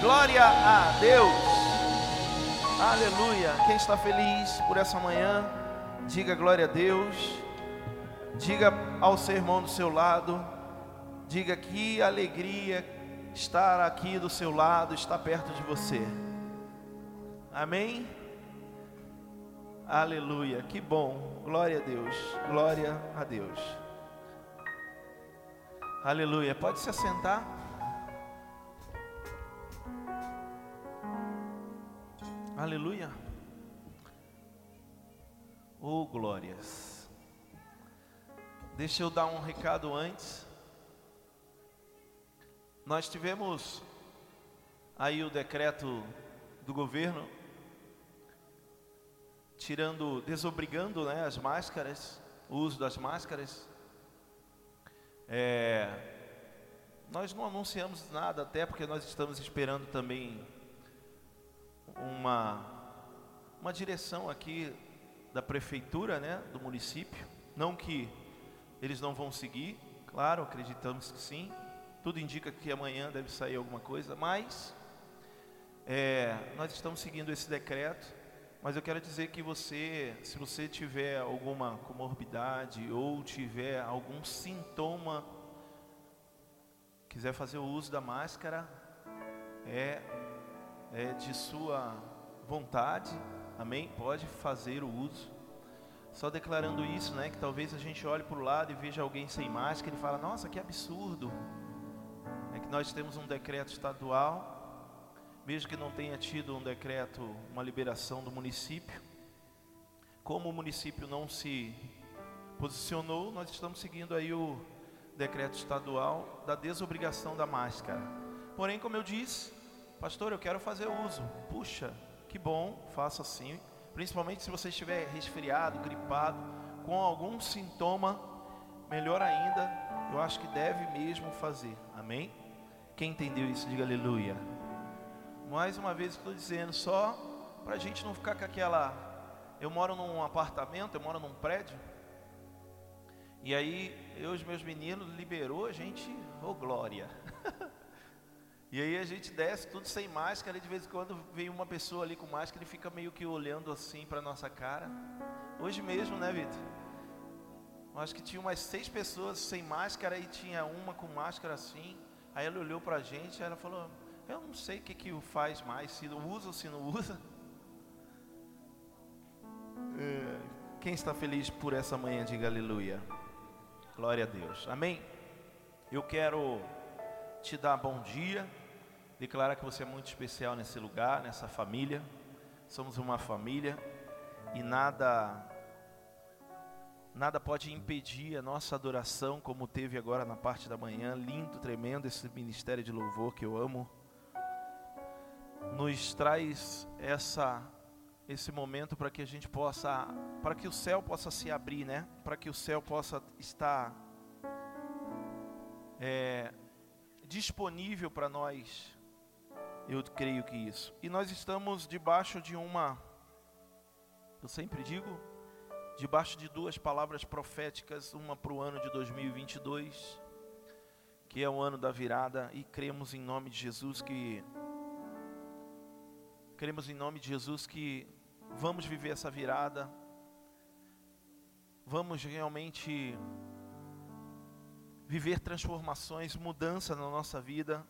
Glória a Deus. Aleluia. Quem está feliz por essa manhã, diga glória a Deus. Diga ao seu irmão do seu lado, diga que alegria estar aqui do seu lado, estar perto de você. Amém? Aleluia, que bom, glória a Deus, glória a Deus. Aleluia, pode se assentar. Aleluia. Oh, glórias. Deixa eu dar um recado antes. Nós tivemos aí o decreto do governo tirando, desobrigando né, as máscaras, o uso das máscaras. É, nós não anunciamos nada, até porque nós estamos esperando também uma, uma direção aqui da prefeitura, né, do município. Não que eles não vão seguir, claro, acreditamos que sim. Tudo indica que amanhã deve sair alguma coisa, mas é, nós estamos seguindo esse decreto. Mas eu quero dizer que você, se você tiver alguma comorbidade ou tiver algum sintoma, quiser fazer o uso da máscara, é, é de sua vontade, amém? Pode fazer o uso. Só declarando isso, né? Que talvez a gente olhe para o lado e veja alguém sem máscara e fala, nossa, que absurdo nós temos um decreto estadual, mesmo que não tenha tido um decreto, uma liberação do município, como o município não se posicionou, nós estamos seguindo aí o decreto estadual da desobrigação da máscara. Porém, como eu disse, pastor, eu quero fazer uso. Puxa, que bom, faça assim. Principalmente se você estiver resfriado, gripado, com algum sintoma, melhor ainda, eu acho que deve mesmo fazer. Amém? Quem entendeu isso, diga aleluia. Mais uma vez estou dizendo, só para a gente não ficar com aquela. Eu moro num apartamento, eu moro num prédio. E aí, eu e os meus meninos liberou a gente, ô oh, glória. e aí a gente desce tudo sem máscara, e de vez em quando vem uma pessoa ali com máscara, ele fica meio que olhando assim para nossa cara. Hoje mesmo, né, Vitor? Acho que tinha umas seis pessoas sem máscara e tinha uma com máscara assim. Aí ela olhou para a gente e ela falou: Eu não sei o que, que faz mais, se usa ou se não usa. É, quem está feliz por essa manhã, diga aleluia. Glória a Deus. Amém? Eu quero te dar bom dia, declarar que você é muito especial nesse lugar, nessa família. Somos uma família e nada Nada pode impedir a nossa adoração, como teve agora na parte da manhã. Lindo, tremendo esse ministério de louvor que eu amo. Nos traz essa esse momento para que a gente possa, para que o céu possa se abrir, né? Para que o céu possa estar é, disponível para nós. Eu creio que isso. E nós estamos debaixo de uma, eu sempre digo, debaixo de duas palavras proféticas, uma para o ano de 2022, que é o ano da virada, e cremos em nome de Jesus que cremos em nome de Jesus que vamos viver essa virada. Vamos realmente viver transformações, mudança na nossa vida.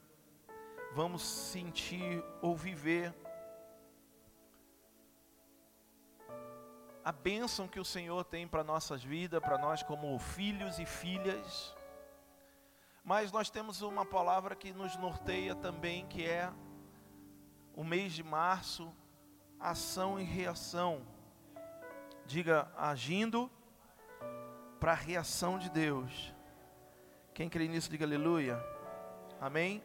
Vamos sentir ou viver a bênção que o Senhor tem para nossas vidas, para nós como filhos e filhas. Mas nós temos uma palavra que nos norteia também, que é o mês de março, ação e reação. Diga agindo para a reação de Deus. Quem crê nisso, diga aleluia. Amém?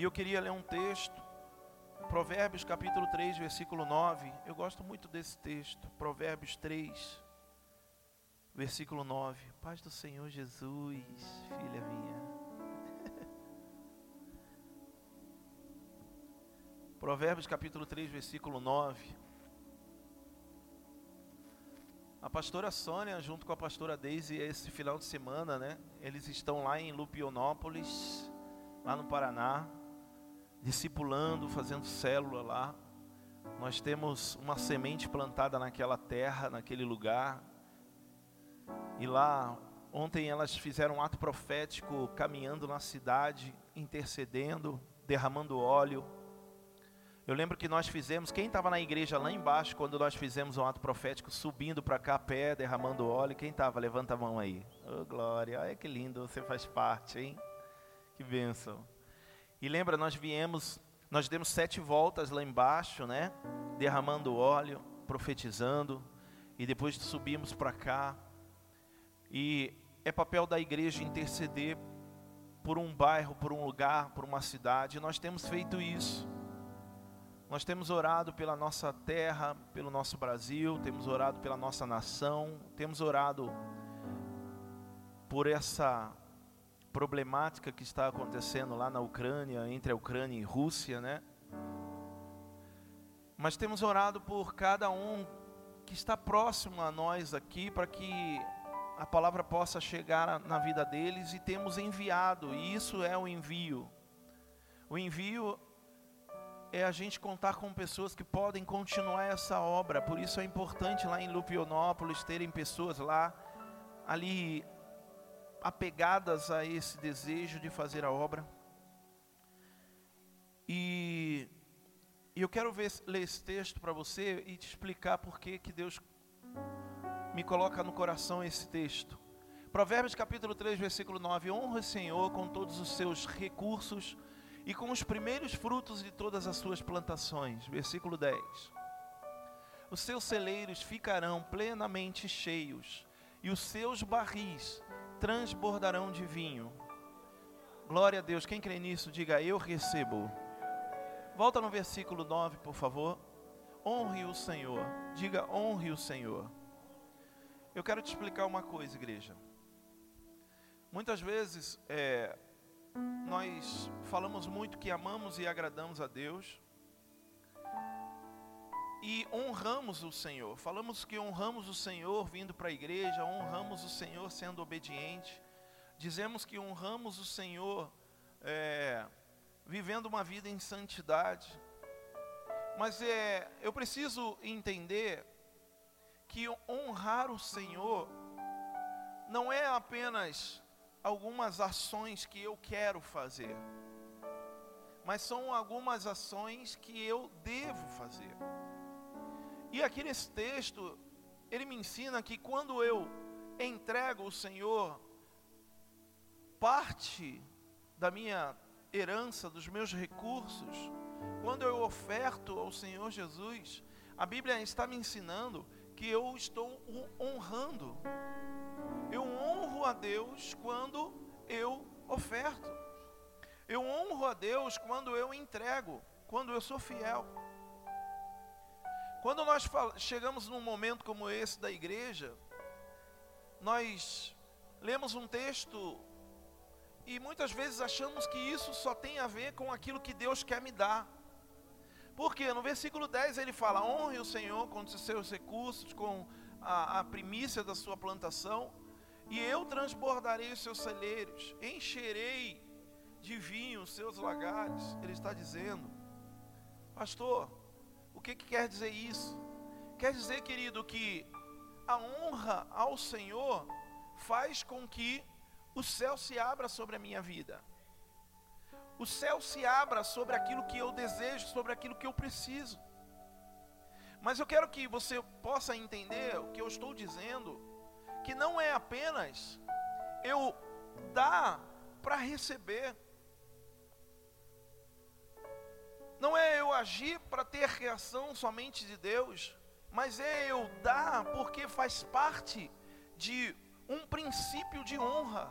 E eu queria ler um texto Provérbios capítulo 3, versículo 9. Eu gosto muito desse texto. Provérbios 3, versículo 9. Paz do Senhor Jesus, filha minha. Provérbios capítulo 3, versículo 9. A pastora Sônia, junto com a pastora Daisy, esse final de semana, né? Eles estão lá em Lupionópolis, lá no Paraná discipulando, fazendo célula lá. Nós temos uma semente plantada naquela terra, naquele lugar. E lá, ontem elas fizeram um ato profético, caminhando na cidade, intercedendo, derramando óleo. Eu lembro que nós fizemos, quem estava na igreja lá embaixo, quando nós fizemos um ato profético, subindo para cá a pé, derramando óleo, quem estava? Levanta a mão aí. Oh, glória, olha que lindo, você faz parte, hein? Que bênção. E lembra, nós viemos, nós demos sete voltas lá embaixo, né? Derramando óleo, profetizando, e depois subimos para cá. E é papel da igreja interceder por um bairro, por um lugar, por uma cidade. E nós temos feito isso. Nós temos orado pela nossa terra, pelo nosso Brasil, temos orado pela nossa nação, temos orado por essa problemática que está acontecendo lá na Ucrânia, entre a Ucrânia e Rússia, né? Mas temos orado por cada um que está próximo a nós aqui, para que a palavra possa chegar na vida deles e temos enviado, e isso é o envio. O envio é a gente contar com pessoas que podem continuar essa obra. Por isso é importante lá em Lupionópolis terem pessoas lá, ali, apegadas a esse desejo de fazer a obra. E, e eu quero ver, ler esse texto para você e te explicar por que Deus me coloca no coração esse texto. Provérbios capítulo 3, versículo 9: Honra o Senhor com todos os seus recursos e com os primeiros frutos de todas as suas plantações. Versículo 10. Os seus celeiros ficarão plenamente cheios, e os seus barris transbordarão de vinho. Glória a Deus. Quem crê nisso, diga eu recebo. Volta no versículo 9, por favor. Honre o Senhor. Diga honre o Senhor. Eu quero te explicar uma coisa, igreja. Muitas vezes, é, nós falamos muito que amamos e agradamos a Deus e honramos o Senhor. Falamos que honramos o Senhor vindo para a igreja, honramos o Senhor sendo obediente, dizemos que honramos o Senhor é, vivendo uma vida em santidade. Mas é, eu preciso entender que honrar o Senhor não é apenas algumas ações que eu quero fazer, mas são algumas ações que eu devo fazer. E aqui nesse texto, ele me ensina que quando eu entrego ao Senhor parte da minha herança, dos meus recursos, quando eu oferto ao Senhor Jesus, a Bíblia está me ensinando que eu estou honrando eu honro a Deus quando eu oferto. Eu honro a Deus quando eu entrego, quando eu sou fiel. Quando nós chegamos num momento como esse da igreja, nós lemos um texto e muitas vezes achamos que isso só tem a ver com aquilo que Deus quer me dar. Porque no versículo 10 ele fala: honre o Senhor com os seus recursos, com a, a primícia da sua plantação e eu transbordarei os seus celeiros, encherei de vinho os seus lagares. Ele está dizendo, pastor, o que, que quer dizer isso? Quer dizer, querido, que a honra ao Senhor faz com que o céu se abra sobre a minha vida. O céu se abra sobre aquilo que eu desejo, sobre aquilo que eu preciso. Mas eu quero que você possa entender o que eu estou dizendo que não é apenas eu dar para receber. Não é eu agir para ter reação somente de Deus, mas é eu dar porque faz parte de um princípio de honra.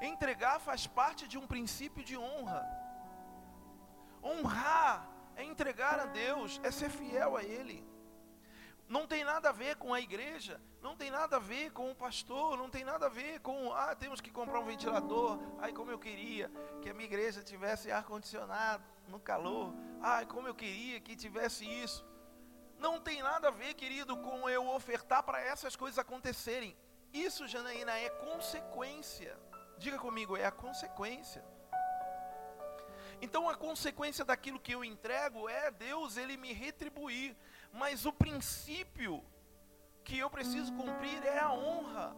Entregar faz parte de um princípio de honra. Honrar é entregar a Deus, é ser fiel a Ele. Não tem nada a ver com a igreja, não tem nada a ver com o pastor, não tem nada a ver com, ah, temos que comprar um ventilador. Ai, como eu queria que a minha igreja tivesse ar-condicionado no calor. Ai, como eu queria que tivesse isso. Não tem nada a ver, querido, com eu ofertar para essas coisas acontecerem. Isso, Janaína, é consequência. Diga comigo, é a consequência. Então a consequência daquilo que eu entrego é Deus, Ele me retribuir. Mas o princípio que eu preciso cumprir é a honra.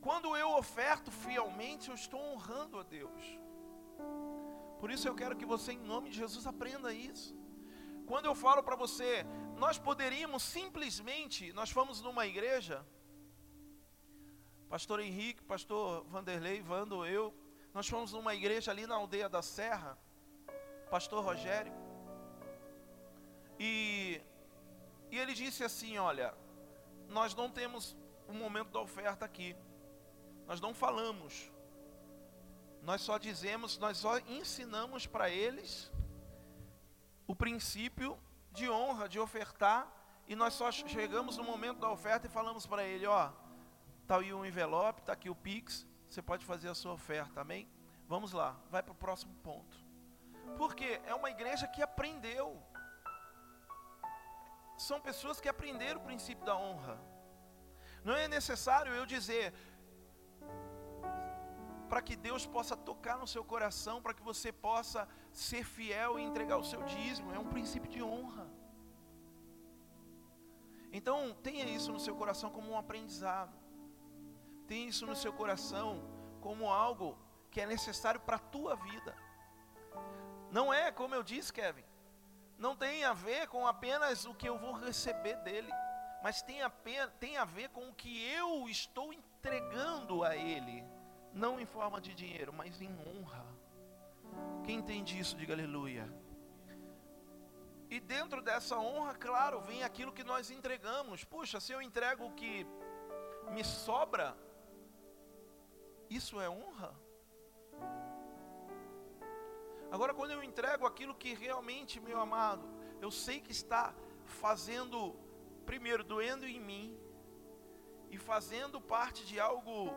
Quando eu oferto fielmente, eu estou honrando a Deus. Por isso eu quero que você, em nome de Jesus, aprenda isso. Quando eu falo para você, nós poderíamos simplesmente, nós fomos numa igreja, Pastor Henrique, Pastor Vanderlei, Vando, eu, nós fomos numa igreja ali na aldeia da Serra, Pastor Rogério, e, e ele disse assim: Olha, nós não temos o um momento da oferta aqui, nós não falamos, nós só dizemos, nós só ensinamos para eles o princípio de honra, de ofertar, e nós só chegamos no momento da oferta e falamos para ele: Ó, está aí o envelope, está aqui o Pix, você pode fazer a sua oferta, amém? Vamos lá, vai para o próximo ponto. Porque é uma igreja que aprendeu. São pessoas que aprenderam o princípio da honra. Não é necessário eu dizer, para que Deus possa tocar no seu coração, para que você possa ser fiel e entregar o seu dízimo. É um princípio de honra. Então, tenha isso no seu coração como um aprendizado. Tenha isso no seu coração como algo que é necessário para a tua vida. Não é, como eu disse, Kevin, não tem a ver com apenas o que eu vou receber dele, mas tem a, tem a ver com o que eu estou entregando a ele, não em forma de dinheiro, mas em honra. Quem entende isso, diga aleluia. E dentro dessa honra, claro, vem aquilo que nós entregamos. Puxa, se eu entrego o que me sobra, isso é honra? Agora, quando eu entrego aquilo que realmente, meu amado, eu sei que está fazendo, primeiro, doendo em mim, e fazendo parte de algo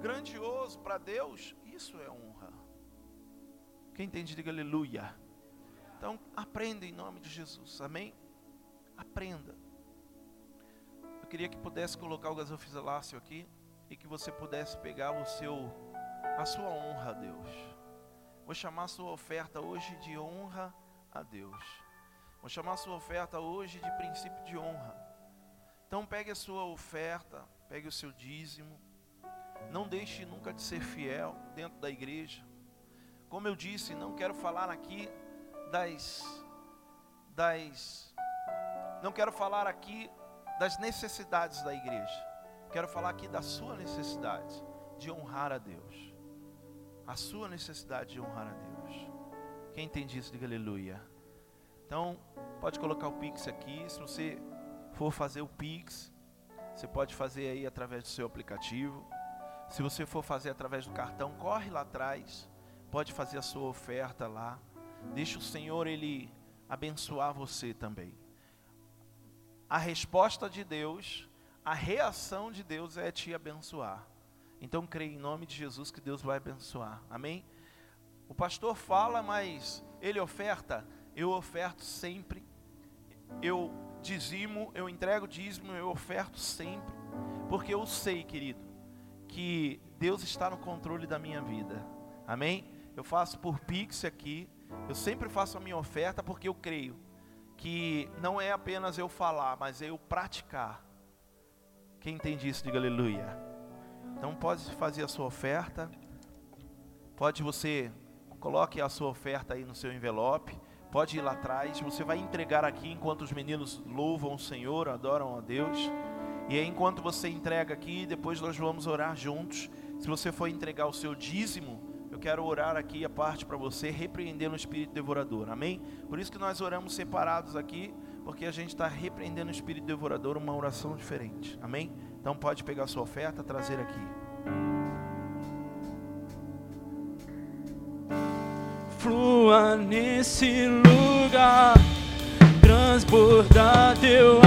grandioso para Deus, isso é honra. Quem entende, diga aleluia. Então, aprenda em nome de Jesus, amém? Aprenda. Eu queria que pudesse colocar o gasofilalácio aqui e que você pudesse pegar o seu, a sua honra a Deus. Vou chamar a sua oferta hoje de honra a Deus. Vou chamar a sua oferta hoje de princípio de honra. Então pegue a sua oferta, pegue o seu dízimo. Não deixe nunca de ser fiel dentro da igreja. Como eu disse, não quero falar aqui das das não quero falar aqui das necessidades da igreja. Quero falar aqui da sua necessidade de honrar a Deus a sua necessidade de honrar a Deus. Quem entende isso, diga aleluia. Então, pode colocar o Pix aqui. Se você for fazer o Pix, você pode fazer aí através do seu aplicativo. Se você for fazer através do cartão, corre lá atrás. Pode fazer a sua oferta lá. Deixa o Senhor ele abençoar você também. A resposta de Deus, a reação de Deus é te abençoar. Então creia em nome de Jesus que Deus vai abençoar. Amém? O pastor fala, mas ele oferta. Eu oferto sempre. Eu dizimo, eu entrego dízimo, eu oferto sempre. Porque eu sei, querido, que Deus está no controle da minha vida. Amém? Eu faço por Pix aqui. Eu sempre faço a minha oferta porque eu creio que não é apenas eu falar, mas é eu praticar. Quem entende isso, diga aleluia. Então pode fazer a sua oferta. Pode você coloque a sua oferta aí no seu envelope. Pode ir lá atrás. Você vai entregar aqui enquanto os meninos louvam o Senhor, adoram a Deus. E aí, enquanto você entrega aqui, depois nós vamos orar juntos. Se você for entregar o seu dízimo, eu quero orar aqui a parte para você, repreendendo o espírito devorador. Amém? Por isso que nós oramos separados aqui, porque a gente está repreendendo o espírito devorador, uma oração diferente. Amém? Então pode pegar a sua oferta, trazer aqui. Flua nesse lugar, transbordar teu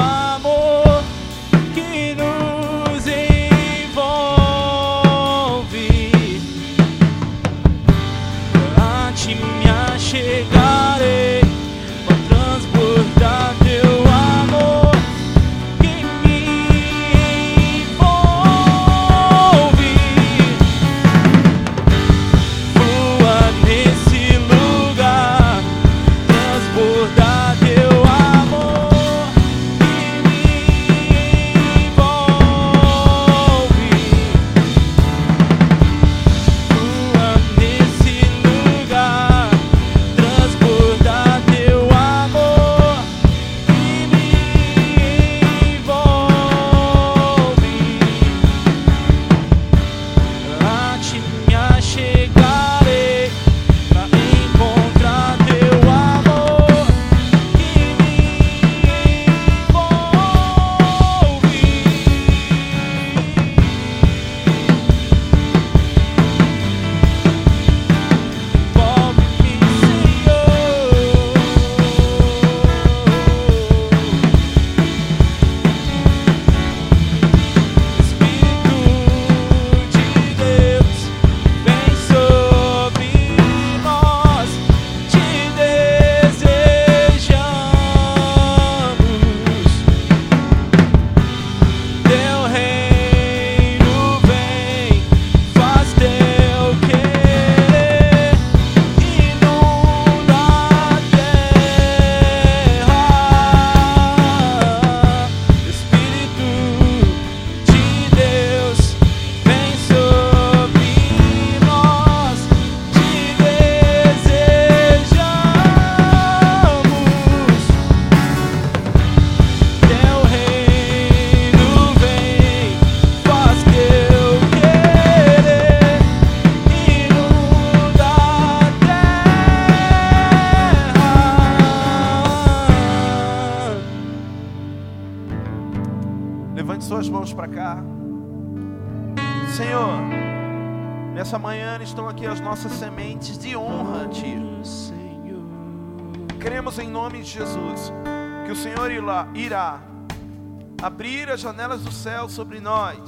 janelas do céu sobre nós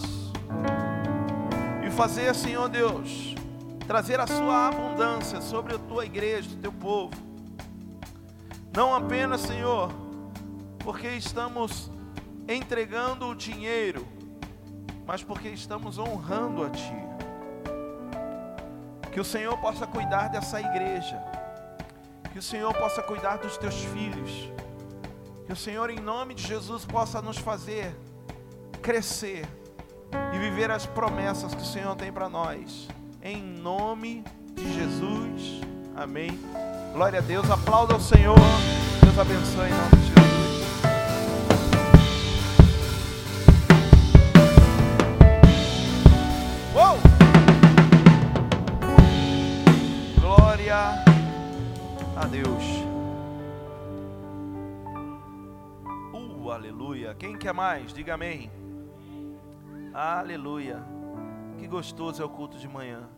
e fazer, Senhor Deus, trazer a Sua abundância sobre a Tua igreja, o Teu povo. Não apenas, Senhor, porque estamos entregando o dinheiro, mas porque estamos honrando a Ti. Que o Senhor possa cuidar dessa igreja, que o Senhor possa cuidar dos Teus filhos que o Senhor, em nome de Jesus, possa nos fazer crescer e viver as promessas que o Senhor tem para nós. Em nome de Jesus. Amém. Glória a Deus. Aplauda ao Senhor. Deus abençoe em nome de Jesus. Uou! Glória a Deus. aleluia. Quem quer mais? Diga amém. Aleluia. Que gostoso é o culto de manhã.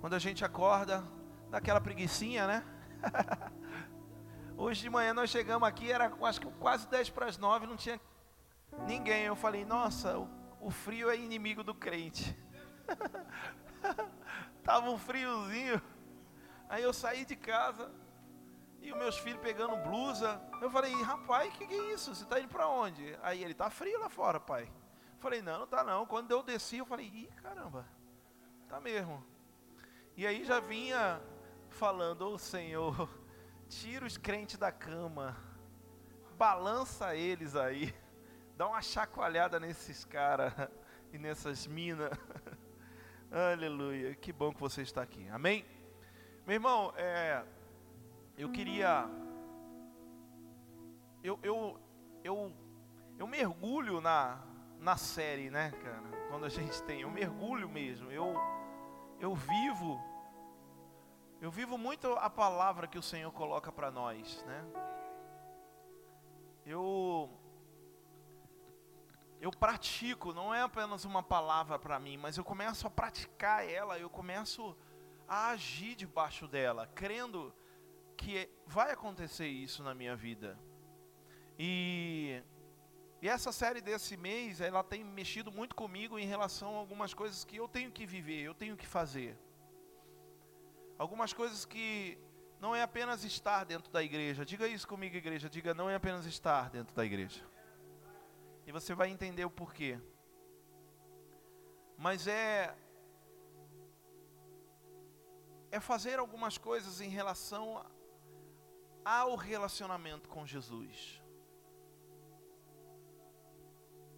Quando a gente acorda, dá aquela preguiçinha, né? Hoje de manhã nós chegamos aqui, era acho que quase 10 para as 9, não tinha ninguém. Eu falei, nossa, o, o frio é inimigo do crente. Tava um friozinho. Aí eu saí de casa, e os meus filhos pegando blusa. Eu falei, rapaz, que que é isso? Você está indo para onde? Aí ele, tá frio lá fora, pai. Falei, não, não tá não. Quando eu desci, eu falei, ih, caramba, tá mesmo. E aí já vinha falando, ô oh, Senhor, tira os crentes da cama, balança eles aí, dá uma chacoalhada nesses caras e nessas minas. Aleluia, que bom que você está aqui, amém? Meu irmão, é, eu queria. Eu, eu, eu, eu mergulho na, na série, né, cara? Quando a gente tem, eu mergulho mesmo. Eu, eu vivo. Eu vivo muito a palavra que o Senhor coloca para nós, né? Eu eu pratico, não é apenas uma palavra para mim, mas eu começo a praticar ela, eu começo a agir debaixo dela, crendo que vai acontecer isso na minha vida. E, e essa série desse mês, ela tem mexido muito comigo em relação a algumas coisas que eu tenho que viver, eu tenho que fazer. Algumas coisas que não é apenas estar dentro da igreja. Diga isso comigo, igreja. Diga, não é apenas estar dentro da igreja. E você vai entender o porquê. Mas é é fazer algumas coisas em relação ao relacionamento com Jesus.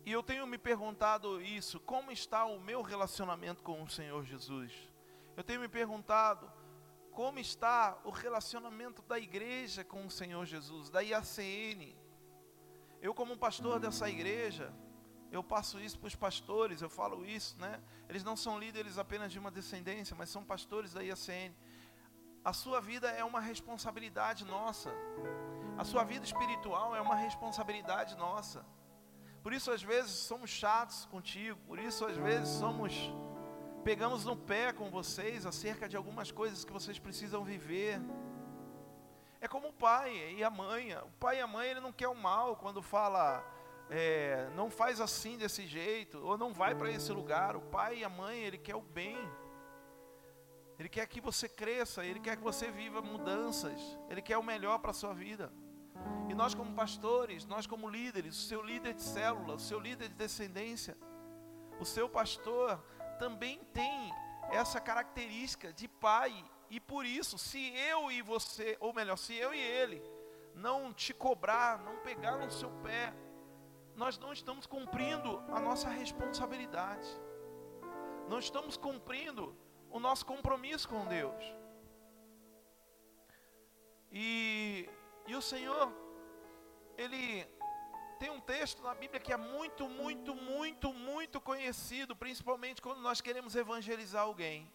E eu tenho me perguntado isso, como está o meu relacionamento com o Senhor Jesus? Eu tenho me perguntado como está o relacionamento da igreja com o Senhor Jesus, da IACN. Eu como pastor dessa igreja, eu passo isso para os pastores, eu falo isso, né? Eles não são líderes apenas de uma descendência, mas são pastores da IACN. A sua vida é uma responsabilidade nossa. A sua vida espiritual é uma responsabilidade nossa. Por isso às vezes somos chatos contigo, por isso às vezes somos pegamos no pé com vocês acerca de algumas coisas que vocês precisam viver. É como o pai e a mãe. O pai e a mãe ele não quer o mal quando fala é, não faz assim desse jeito ou não vai para esse lugar. O pai e a mãe ele quer o bem. Ele quer que você cresça, Ele quer que você viva mudanças, Ele quer o melhor para a sua vida. E nós, como pastores, nós, como líderes, o seu líder de célula, o seu líder de descendência, o seu pastor também tem essa característica de pai, e por isso, se eu e você, ou melhor, se eu e ele, não te cobrar, não pegar no seu pé, nós não estamos cumprindo a nossa responsabilidade, não estamos cumprindo o nosso compromisso com Deus. E, e o Senhor, Ele tem um texto na Bíblia que é muito, muito, muito, muito conhecido, principalmente quando nós queremos evangelizar alguém.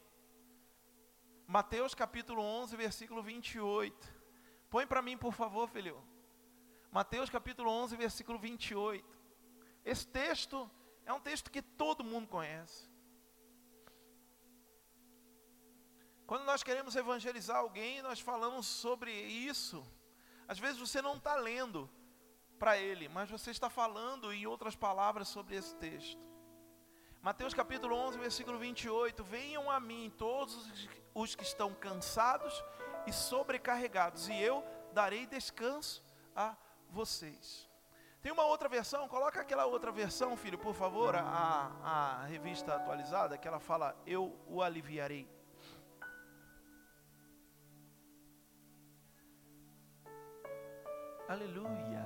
Mateus capítulo 11, versículo 28. Põe para mim, por favor, filho. Mateus capítulo 11, versículo 28. Esse texto é um texto que todo mundo conhece. Quando nós queremos evangelizar alguém, nós falamos sobre isso. Às vezes você não está lendo para ele, mas você está falando em outras palavras sobre esse texto. Mateus capítulo 11, versículo 28. Venham a mim todos os que estão cansados e sobrecarregados, e eu darei descanso a vocês. Tem uma outra versão, coloca aquela outra versão, filho, por favor, a, a revista atualizada, que ela fala: Eu o aliviarei. Aleluia.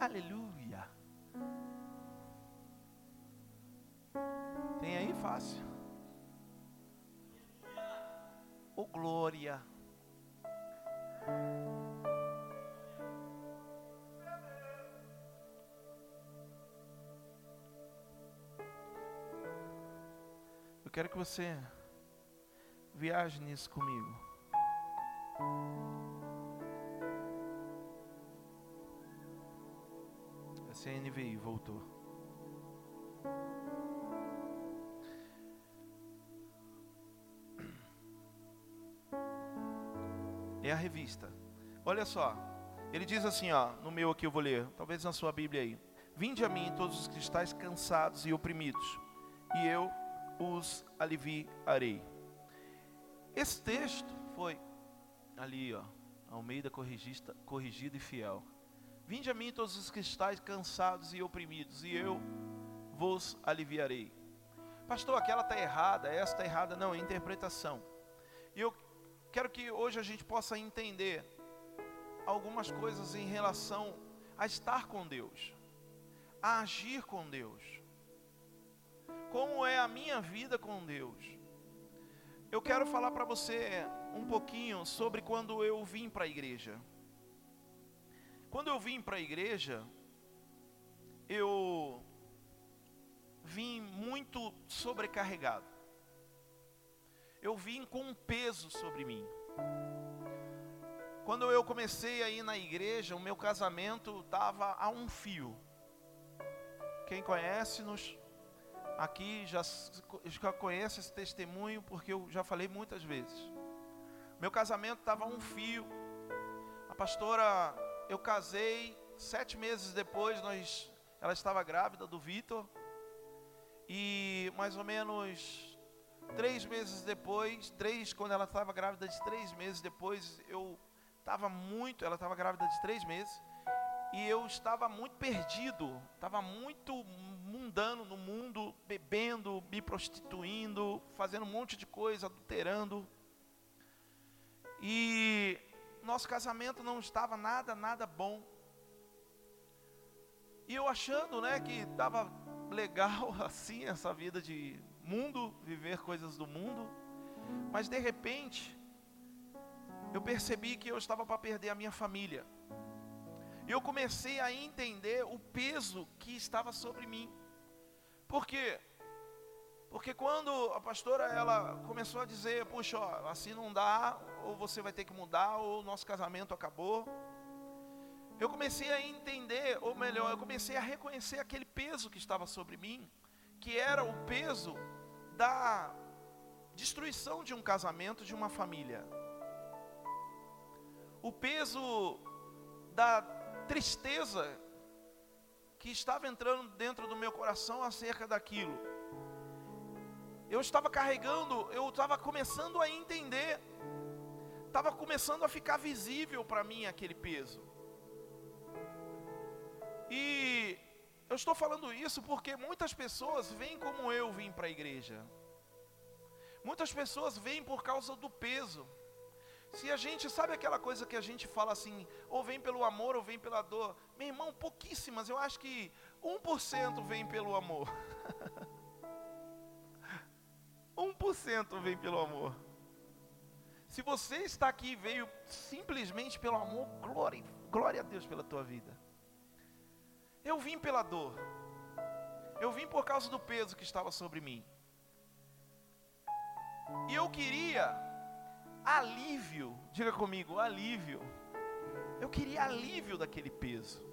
Aleluia. Tem aí fácil. Oh glória. Eu quero que você viaje nisso comigo. CNVI voltou. É a revista. Olha só. Ele diz assim, ó, no meu aqui eu vou ler, talvez na sua Bíblia aí. Vinde a mim todos os que cansados e oprimidos, e eu os aliviarei. Esse texto foi ali, ó, Almeida corrigista, corrigido e fiel. Vinde a mim todos os que estáis cansados e oprimidos, e eu vos aliviarei. Pastor, aquela está errada, essa está errada. Não, é interpretação. E eu quero que hoje a gente possa entender algumas coisas em relação a estar com Deus, a agir com Deus. Como é a minha vida com Deus. Eu quero falar para você um pouquinho sobre quando eu vim para a igreja. Quando eu vim para a igreja, eu vim muito sobrecarregado. Eu vim com um peso sobre mim. Quando eu comecei a ir na igreja, o meu casamento estava a um fio. Quem conhece-nos aqui já, já conhece esse testemunho, porque eu já falei muitas vezes. Meu casamento estava a um fio. A pastora eu casei, sete meses depois nós, ela estava grávida do Vitor. E mais ou menos três meses depois, três, quando ela estava grávida de três meses depois, eu estava muito, ela estava grávida de três meses, e eu estava muito perdido, estava muito mundano no mundo, bebendo, me prostituindo, fazendo um monte de coisa, adulterando. E nosso casamento não estava nada, nada bom. E eu achando, né, que estava legal assim essa vida de mundo, viver coisas do mundo, mas de repente eu percebi que eu estava para perder a minha família. E eu comecei a entender o peso que estava sobre mim. Por quê? Porque quando a pastora ela começou a dizer, puxa, ó, assim não dá, ou você vai ter que mudar, ou o nosso casamento acabou. Eu comecei a entender, ou melhor, eu comecei a reconhecer aquele peso que estava sobre mim, que era o peso da destruição de um casamento, de uma família. O peso da tristeza que estava entrando dentro do meu coração acerca daquilo. Eu estava carregando, eu estava começando a entender estava começando a ficar visível para mim aquele peso. E eu estou falando isso porque muitas pessoas vêm como eu vim para a igreja. Muitas pessoas vêm por causa do peso. Se a gente sabe aquela coisa que a gente fala assim, ou vem pelo amor ou vem pela dor. Meu irmão, pouquíssimas, eu acho que 1% vem pelo amor. 1% vem pelo amor. Se você está aqui e veio simplesmente pelo amor, glória, glória a Deus pela tua vida. Eu vim pela dor. Eu vim por causa do peso que estava sobre mim. E eu queria alívio, diga comigo, alívio. Eu queria alívio daquele peso.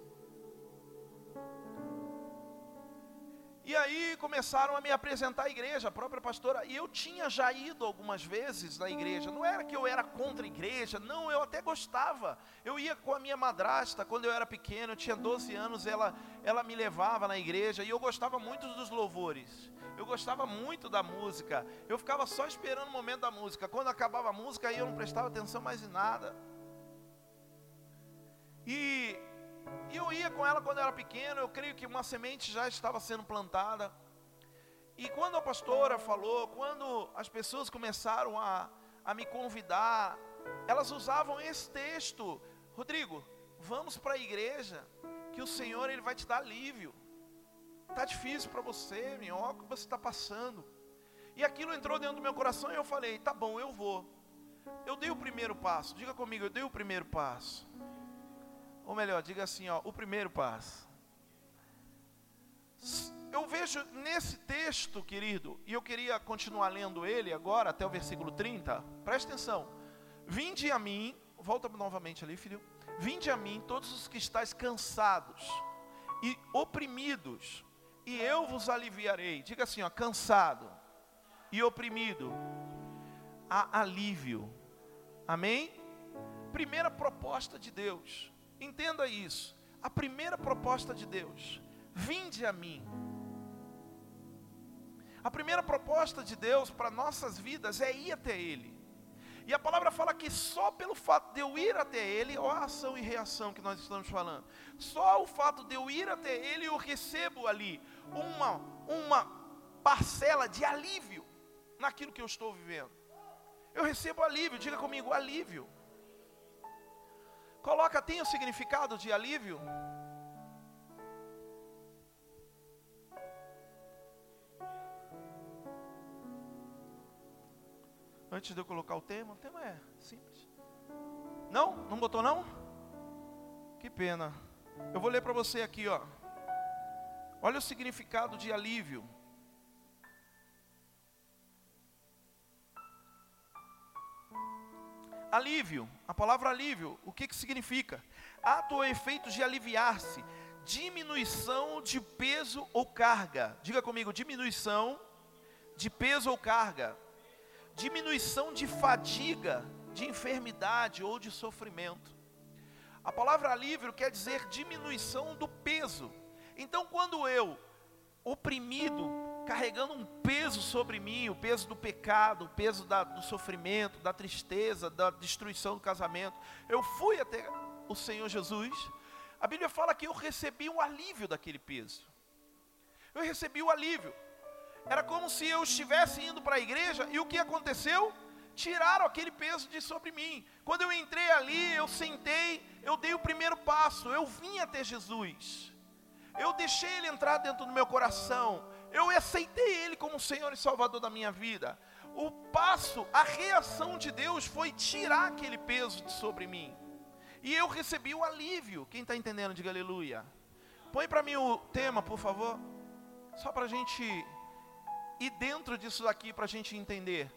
E aí começaram a me apresentar a igreja, a própria pastora, e eu tinha já ido algumas vezes na igreja. Não era que eu era contra a igreja, não, eu até gostava. Eu ia com a minha madrasta quando eu era pequeno, eu tinha 12 anos, ela ela me levava na igreja e eu gostava muito dos louvores. Eu gostava muito da música. Eu ficava só esperando o momento da música. Quando acabava a música, aí eu não prestava atenção mais em nada. E e eu ia com ela quando eu era pequeno, eu creio que uma semente já estava sendo plantada. E quando a pastora falou, quando as pessoas começaram a, a me convidar, elas usavam esse texto. Rodrigo, vamos para a igreja, que o Senhor ele vai te dar alívio. Está difícil para você, minhoca, o que você está passando. E aquilo entrou dentro do meu coração e eu falei, tá bom, eu vou. Eu dei o primeiro passo, diga comigo, eu dei o primeiro passo. Ou melhor, diga assim, ó, o primeiro passo. Eu vejo nesse texto, querido, e eu queria continuar lendo ele agora até o versículo 30. Preste atenção. Vinde a mim, volta novamente ali, filho. Vinde a mim todos os que estáis cansados e oprimidos, e eu vos aliviarei. Diga assim, ó, cansado e oprimido. Há alívio. Amém? Primeira proposta de Deus. Entenda isso. A primeira proposta de Deus: vinde a mim. A primeira proposta de Deus para nossas vidas é ir até Ele. E a palavra fala que só pelo fato de eu ir até Ele, ó a ação e reação que nós estamos falando, só o fato de eu ir até Ele, eu recebo ali uma, uma parcela de alívio naquilo que eu estou vivendo. Eu recebo alívio, diga comigo, alívio. Coloca, tem o significado de alívio? Antes de eu colocar o tema, o tema é simples. Não? Não botou não? Que pena. Eu vou ler para você aqui, ó. Olha o significado de alívio. Alívio, a palavra alívio, o que, que significa? Ato ou efeito de aliviar-se, diminuição de peso ou carga. Diga comigo, diminuição de peso ou carga. Diminuição de fadiga, de enfermidade ou de sofrimento. A palavra alívio quer dizer diminuição do peso. Então, quando eu, oprimido, carregando um peso sobre mim, o peso do pecado, o peso da, do sofrimento, da tristeza, da destruição do casamento. Eu fui até o Senhor Jesus. A Bíblia fala que eu recebi o alívio daquele peso. Eu recebi o alívio. Era como se eu estivesse indo para a igreja e o que aconteceu? Tiraram aquele peso de sobre mim. Quando eu entrei ali, eu sentei, eu dei o primeiro passo, eu vim até Jesus. Eu deixei ele entrar dentro do meu coração eu aceitei Ele como Senhor e Salvador da minha vida. O passo, a reação de Deus foi tirar aquele peso de sobre mim. E eu recebi o alívio. Quem está entendendo, diga aleluia. Põe para mim o tema, por favor. Só para a gente ir dentro disso daqui, para a gente entender.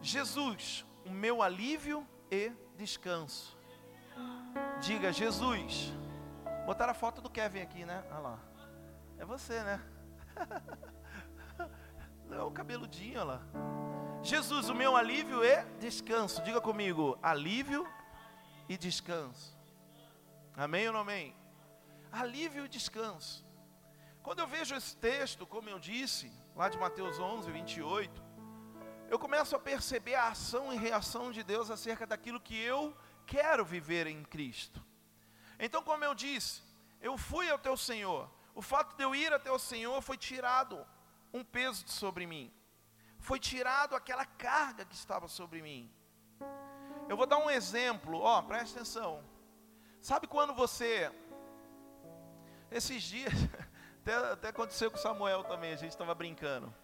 Jesus, o meu alívio e descanso. Diga, Jesus. Botaram a foto do Kevin aqui, né? Olha lá. É você, né? Não, cabeludinho, olha lá. Jesus, o meu alívio é descanso. Diga comigo, alívio e descanso. Amém ou não amém? Alívio e descanso. Quando eu vejo esse texto, como eu disse, lá de Mateus 11, 28, eu começo a perceber a ação e reação de Deus acerca daquilo que eu quero viver em Cristo. Então, como eu disse, eu fui ao teu Senhor, o fato de eu ir até o Senhor foi tirado um peso de sobre mim. Foi tirado aquela carga que estava sobre mim. Eu vou dar um exemplo, ó, presta atenção. Sabe quando você esses dias até, até aconteceu com o Samuel também, a gente estava brincando.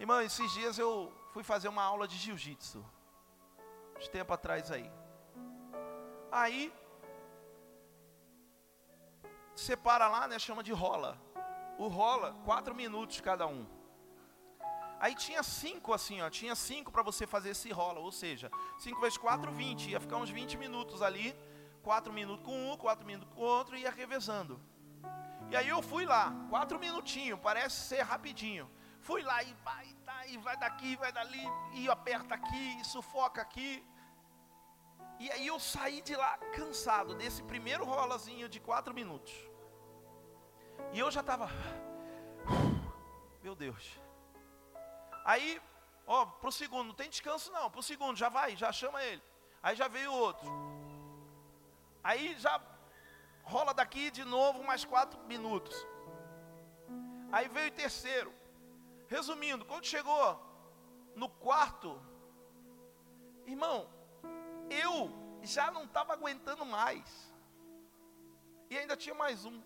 Irmão, esses dias eu fui fazer uma aula de jiu-jitsu. Uns tempo atrás aí. Aí separa lá, né, chama de rola. O rola, quatro minutos cada um. Aí tinha cinco assim, ó, tinha cinco para você fazer esse rola, ou seja, cinco vezes quatro, vinte, ia ficar uns 20 minutos ali, quatro minutos com um, quatro minutos com outro, e ia revezando. E aí eu fui lá, quatro minutinhos, parece ser rapidinho. Fui lá e vai, tá, e vai daqui, vai dali, e aperta aqui, e sufoca aqui. E aí eu saí de lá cansado desse primeiro rolazinho de quatro minutos. E eu já estava, meu Deus. Aí, ó, pro segundo, não tem descanso não, pro segundo, já vai, já chama ele. Aí já veio outro. Aí já rola daqui de novo mais quatro minutos. Aí veio o terceiro. Resumindo, quando chegou no quarto, irmão, eu já não estava aguentando mais. E ainda tinha mais um.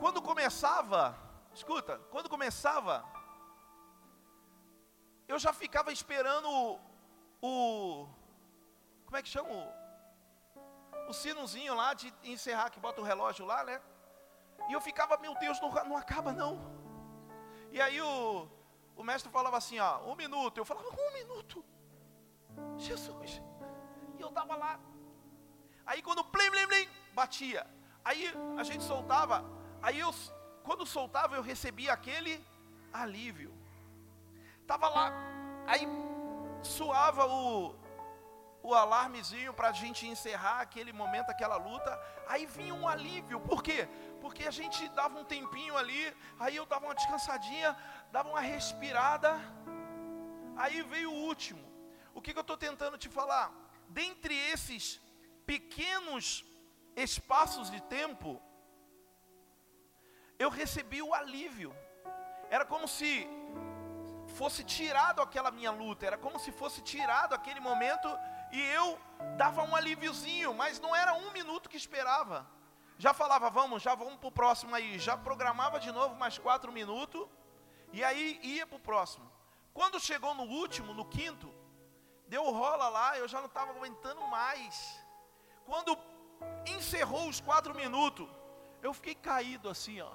Quando começava, escuta, quando começava, eu já ficava esperando o, o como é que chama? O, o sinozinho lá de encerrar, que bota o relógio lá, né? E eu ficava, meu Deus, não, não acaba não. E aí o, o mestre falava assim, ó, um minuto. Eu falava, um minuto. Jesus. E eu estava lá. Aí quando plim, plim, plim, batia. Aí a gente soltava. Aí eu, quando soltava, eu recebia aquele alívio. Tava lá. Aí suava o, o alarmezinho para a gente encerrar aquele momento, aquela luta. Aí vinha um alívio. Por quê? Porque a gente dava um tempinho ali. Aí eu dava uma descansadinha, dava uma respirada. Aí veio o último. O que, que eu estou tentando te falar? Dentre esses pequenos espaços de tempo, eu recebi o alívio. Era como se fosse tirado aquela minha luta, era como se fosse tirado aquele momento e eu dava um alíviozinho, mas não era um minuto que esperava. Já falava, vamos, já vamos para o próximo aí. Já programava de novo mais quatro minutos, e aí ia para o próximo. Quando chegou no último, no quinto, deu rola lá, eu já não estava aguentando mais. Quando encerrou os quatro minutos, eu fiquei caído assim, ó.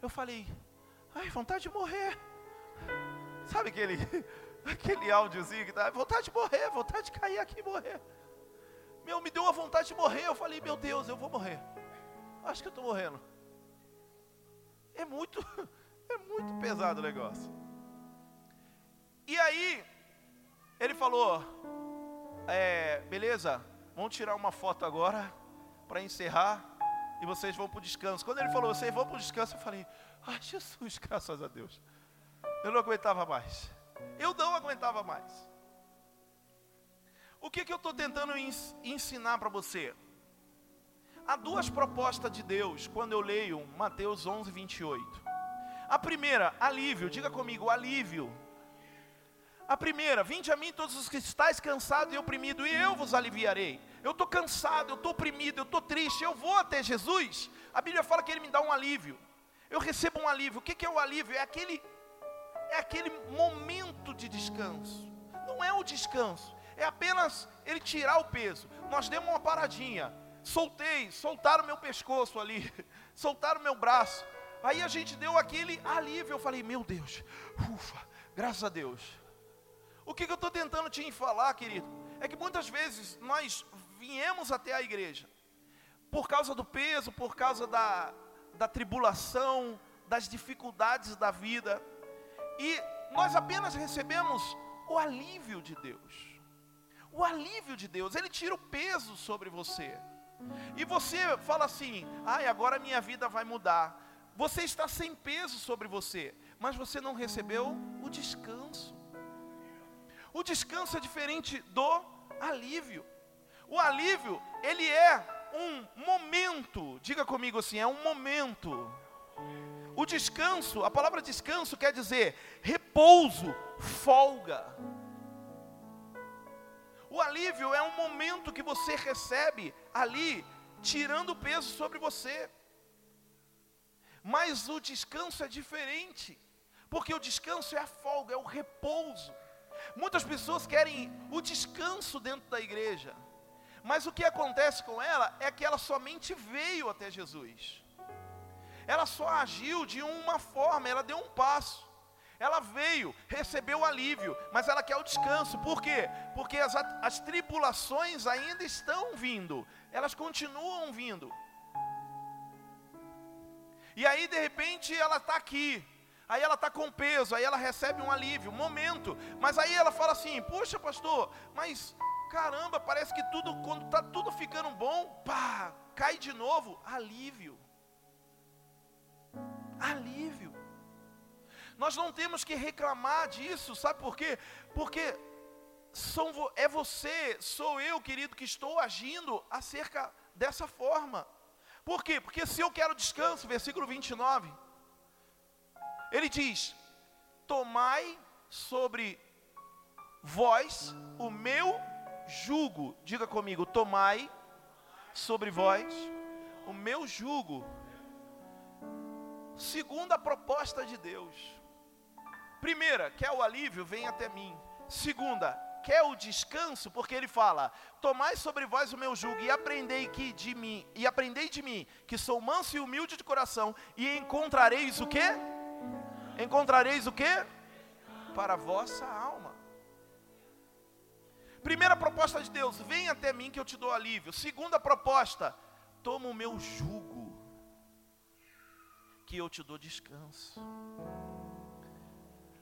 Eu falei, ai, vontade de morrer. Sabe aquele, aquele áudiozinho que dá, vontade de morrer, vontade de cair aqui e morrer. Meu, me deu a vontade de morrer. Eu falei, meu Deus, eu vou morrer. Acho que eu estou morrendo. É muito, é muito pesado o negócio. E aí, ele falou: é, beleza, vamos tirar uma foto agora para encerrar e vocês vão para o descanso. Quando ele falou, vocês vão para o descanso, eu falei: ai Jesus, graças a Deus. Eu não aguentava mais. Eu não aguentava mais. O que, que eu estou tentando ensinar para você? Há duas propostas de Deus quando eu leio Mateus 11, 28. A primeira, alívio, diga comigo, alívio. A primeira, vinde a mim todos os que estáis cansados e oprimidos, e eu vos aliviarei. Eu estou cansado, eu estou oprimido, eu estou triste, eu vou até Jesus. A Bíblia fala que Ele me dá um alívio. Eu recebo um alívio. O que, que é o alívio? É aquele, é aquele momento de descanso. Não é o descanso, é apenas Ele tirar o peso. Nós demos uma paradinha, soltei, soltaram meu pescoço ali, soltaram meu braço. Aí a gente deu aquele alívio. Eu falei, meu Deus, ufa, graças a Deus. O que, que eu estou tentando te falar, querido? É que muitas vezes nós viemos até a igreja por causa do peso, por causa da, da tribulação, das dificuldades da vida, e nós apenas recebemos o alívio de Deus. O alívio de Deus, Ele tira o peso sobre você. E você fala assim: ai, agora minha vida vai mudar. Você está sem peso sobre você, mas você não recebeu o descanso. O descanso é diferente do alívio. O alívio, ele é um momento. Diga comigo assim, é um momento. O descanso, a palavra descanso quer dizer repouso, folga. O alívio é um momento que você recebe ali, tirando o peso sobre você. Mas o descanso é diferente, porque o descanso é a folga, é o repouso. Muitas pessoas querem o descanso dentro da igreja, mas o que acontece com ela é que ela somente veio até Jesus. Ela só agiu de uma forma, ela deu um passo. Ela veio, recebeu o alívio, mas ela quer o descanso. Por quê? Porque as, as tribulações ainda estão vindo, elas continuam vindo. E aí, de repente, ela está aqui. Aí ela está com peso, aí ela recebe um alívio, um momento. Mas aí ela fala assim: Poxa, pastor, mas caramba, parece que tudo, quando está tudo ficando bom, pá, cai de novo. Alívio. Alívio. Nós não temos que reclamar disso, sabe por quê? Porque são, é você, sou eu, querido, que estou agindo acerca dessa forma. Por quê? Porque se eu quero descanso, versículo 29, ele diz: Tomai sobre vós o meu jugo. Diga comigo, tomai sobre vós o meu jugo. Segunda proposta de Deus. Primeira, quer o alívio? Vem até mim. Segunda, quer o descanso? Porque ele fala: Tomai sobre vós o meu jugo e aprendei que de mim, e aprendei de mim, que sou manso e humilde de coração, e encontrareis o quê? Encontrareis o quê? Para a vossa alma. Primeira proposta de Deus: vem até mim que eu te dou alívio. Segunda proposta: toma o meu jugo, que eu te dou descanso.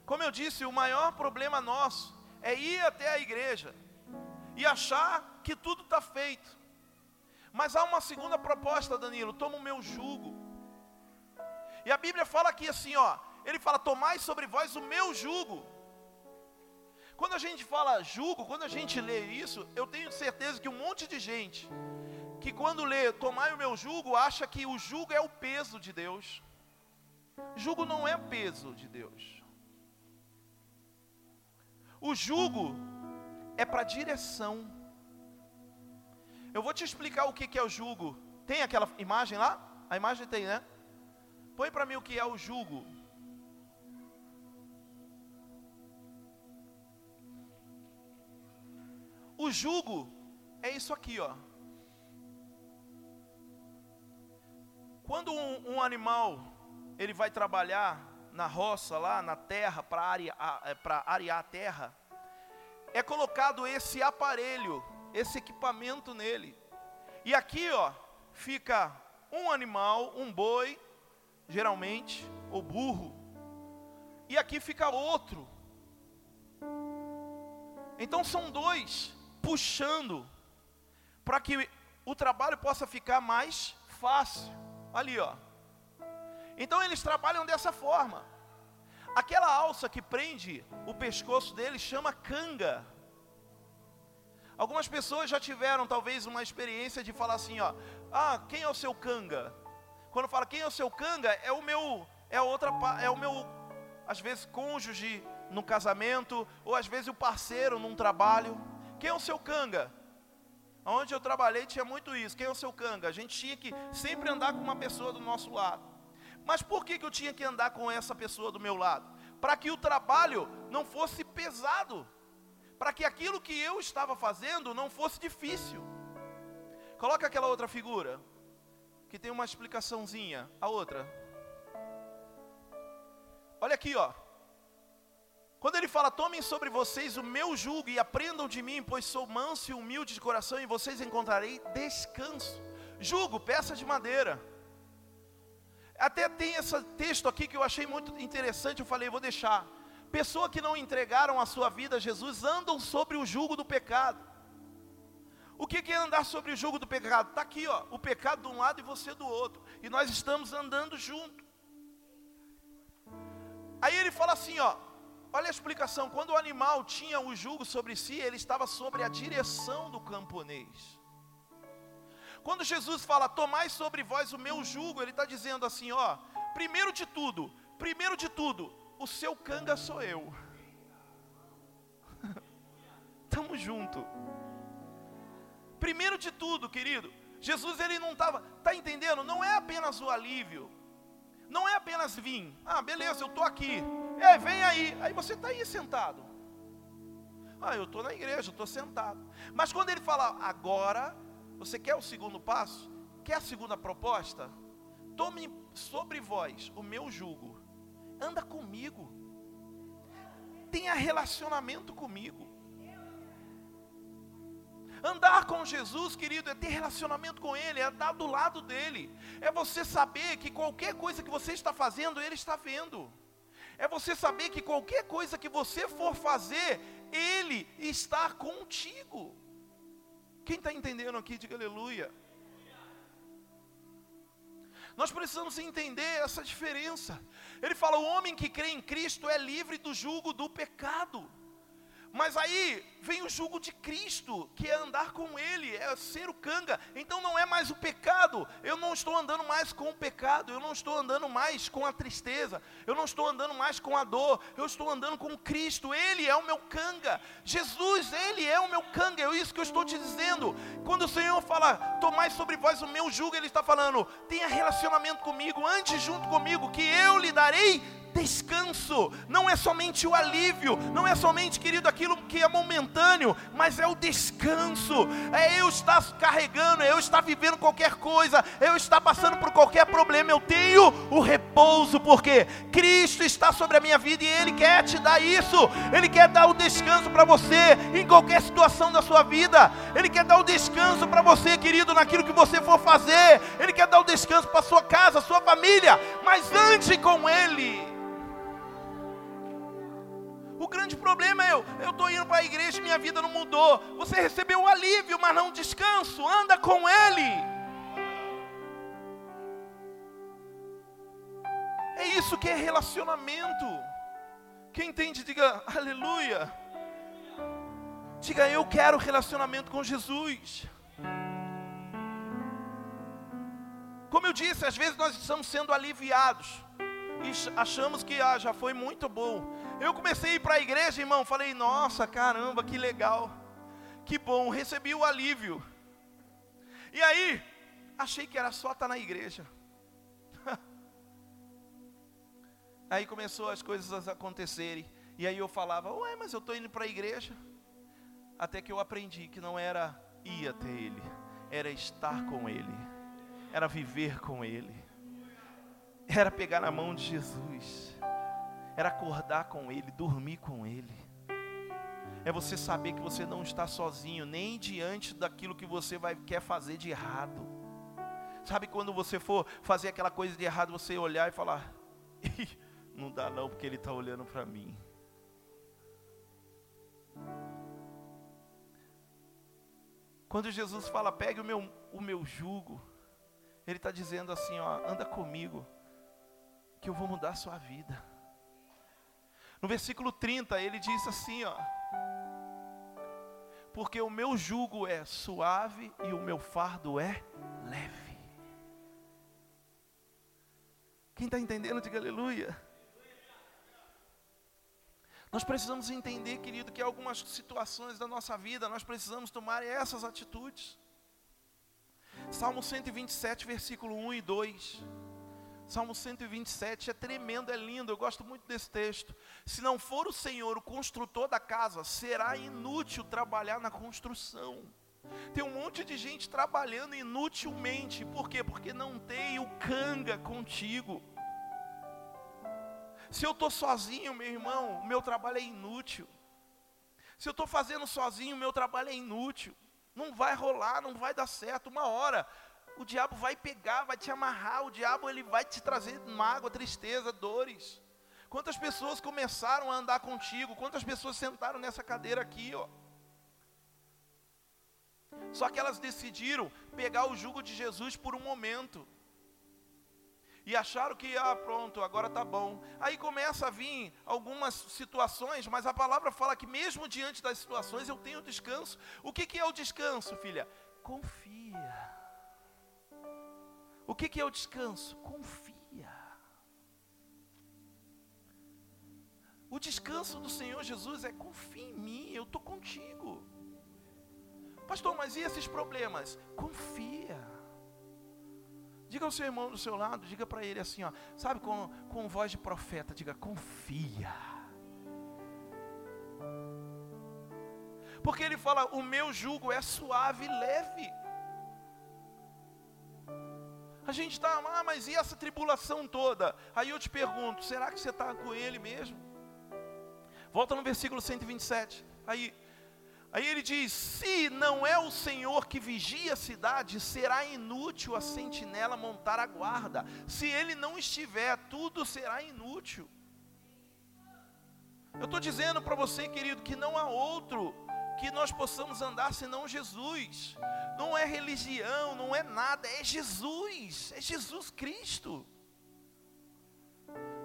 Como eu disse, o maior problema nosso é ir até a igreja e achar que tudo está feito. Mas há uma segunda proposta, Danilo: toma o meu jugo. E a Bíblia fala aqui assim, ó. Ele fala: tomai sobre vós o meu jugo. Quando a gente fala jugo, quando a gente lê isso, eu tenho certeza que um monte de gente que quando lê tomai o meu jugo, acha que o jugo é o peso de Deus. Jugo não é peso de Deus. O jugo é para direção. Eu vou te explicar o que é o jugo. Tem aquela imagem lá? A imagem tem, né? Põe para mim o que é o jugo. O jugo é isso aqui, ó. Quando um, um animal ele vai trabalhar na roça lá na terra para arear, é, arear a terra, é colocado esse aparelho, esse equipamento nele. E aqui, ó, fica um animal, um boi, geralmente, ou burro. E aqui fica outro. Então são dois puxando para que o trabalho possa ficar mais fácil. Ali, ó. Então eles trabalham dessa forma. Aquela alça que prende o pescoço dele chama canga. Algumas pessoas já tiveram talvez uma experiência de falar assim, ó, ah, quem é o seu canga? Quando fala quem é o seu canga, é o meu, é outra, é o meu, às vezes cônjuge no casamento, ou às vezes o parceiro num trabalho. Quem é o seu canga? Onde eu trabalhei tinha muito isso. Quem é o seu canga? A gente tinha que sempre andar com uma pessoa do nosso lado. Mas por que, que eu tinha que andar com essa pessoa do meu lado? Para que o trabalho não fosse pesado. Para que aquilo que eu estava fazendo não fosse difícil. Coloca aquela outra figura. Que tem uma explicaçãozinha. A outra. Olha aqui, ó. Quando ele fala, tomem sobre vocês o meu jugo e aprendam de mim, pois sou manso e humilde de coração, e vocês encontrarei descanso. Jugo, peça de madeira. Até tem esse texto aqui que eu achei muito interessante, eu falei, vou deixar. Pessoa que não entregaram a sua vida a Jesus andam sobre o jugo do pecado. O que é andar sobre o jugo do pecado? Está aqui, ó, o pecado de um lado e você do outro. E nós estamos andando junto. Aí ele fala assim, ó, Olha a explicação: quando o animal tinha o jugo sobre si, ele estava sobre a direção do camponês. Quando Jesus fala, tomai sobre vós o meu jugo, ele está dizendo assim: ó, primeiro de tudo, primeiro de tudo, o seu canga sou eu. Tamo junto. Primeiro de tudo, querido, Jesus ele não estava, tá entendendo? Não é apenas o alívio, não é apenas vir. Ah, beleza, eu estou aqui. É, vem aí. Aí você está aí sentado. Ah, eu estou na igreja, estou sentado. Mas quando ele fala, agora, você quer o segundo passo? Quer a segunda proposta? Tome sobre vós o meu jugo. Anda comigo. Tenha relacionamento comigo. Andar com Jesus, querido, é ter relacionamento com Ele, é andar do lado dele, é você saber que qualquer coisa que você está fazendo, Ele está vendo, é você saber que qualquer coisa que você for fazer, Ele está contigo. Quem está entendendo aqui, diga aleluia. Nós precisamos entender essa diferença. Ele fala: o homem que crê em Cristo é livre do jugo do pecado. Mas aí vem o jugo de Cristo, que é andar com Ele, é ser o canga. Então não é mais o pecado. Eu não estou andando mais com o pecado. Eu não estou andando mais com a tristeza. Eu não estou andando mais com a dor. Eu estou andando com Cristo. Ele é o meu canga. Jesus, Ele é o meu canga. É isso que eu estou te dizendo. Quando o Senhor fala, tomai sobre vós o meu jugo, Ele está falando, tenha relacionamento comigo, ande junto comigo, que eu lhe darei descanso, não é somente o alívio, não é somente, querido, aquilo que é momentâneo, mas é o descanso, é eu estar carregando, é eu estar vivendo qualquer coisa, é eu estar passando por qualquer problema, eu tenho o repouso, porque Cristo está sobre a minha vida e Ele quer te dar isso, Ele quer dar o descanso para você em qualquer situação da sua vida, Ele quer dar o descanso para você, querido, naquilo que você for fazer, Ele quer dar o descanso para sua casa, sua família, mas ande com Ele. O grande problema é eu, eu estou indo para a igreja e minha vida não mudou. Você recebeu o alívio, mas não descanso. Anda com Ele. É isso que é relacionamento. Quem entende, diga aleluia. Diga eu quero relacionamento com Jesus. Como eu disse, às vezes nós estamos sendo aliviados e achamos que ah, já foi muito bom. Eu comecei a ir para a igreja, irmão, falei, nossa, caramba, que legal, que bom, recebi o alívio. E aí, achei que era só estar na igreja. aí começou as coisas a acontecerem. E aí eu falava, ué, mas eu estou indo para a igreja. Até que eu aprendi que não era ir até Ele, era estar com Ele, era viver com Ele, era pegar na mão de Jesus era acordar com Ele, dormir com Ele. É você saber que você não está sozinho, nem diante daquilo que você vai, quer fazer de errado. Sabe quando você for fazer aquela coisa de errado, você olhar e falar: não dá não, porque Ele está olhando para mim. Quando Jesus fala, pegue o meu, o meu jugo, Ele está dizendo assim: ó, anda comigo, que eu vou mudar a sua vida. No versículo 30, ele diz assim, ó: Porque o meu jugo é suave e o meu fardo é leve. Quem está entendendo, diga aleluia. Nós precisamos entender, querido, que algumas situações da nossa vida nós precisamos tomar essas atitudes. Salmo 127, versículo 1 e 2. Salmo 127 é tremendo, é lindo, eu gosto muito desse texto. Se não for o Senhor o construtor da casa, será inútil trabalhar na construção. Tem um monte de gente trabalhando inutilmente, por quê? Porque não tem o canga contigo. Se eu estou sozinho, meu irmão, o meu trabalho é inútil. Se eu estou fazendo sozinho, o meu trabalho é inútil. Não vai rolar, não vai dar certo. Uma hora o diabo vai pegar, vai te amarrar, o diabo ele vai te trazer mágoa, tristeza, dores. Quantas pessoas começaram a andar contigo? Quantas pessoas sentaram nessa cadeira aqui, ó? Só que elas decidiram pegar o jugo de Jesus por um momento. E acharam que, ah, pronto, agora tá bom. Aí começa a vir algumas situações, mas a palavra fala que mesmo diante das situações eu tenho descanso. O que, que é o descanso, filha? Confia. O que, que é o descanso? Confia. O descanso do Senhor Jesus é confia em mim, eu estou contigo. Pastor, mas e esses problemas? Confia. Diga ao seu irmão do seu lado, diga para ele assim, ó, sabe, com, com voz de profeta, diga, confia. Porque ele fala, o meu jugo é suave e leve. A gente está, ah, mas e essa tribulação toda? Aí eu te pergunto, será que você está com ele mesmo? Volta no versículo 127. Aí, Aí ele diz: Se não é o Senhor que vigia a cidade, será inútil a sentinela montar a guarda. Se ele não estiver, tudo será inútil. Eu estou dizendo para você, querido, que não há outro que nós possamos andar senão Jesus. Não é religião, não é nada, é Jesus, é Jesus Cristo.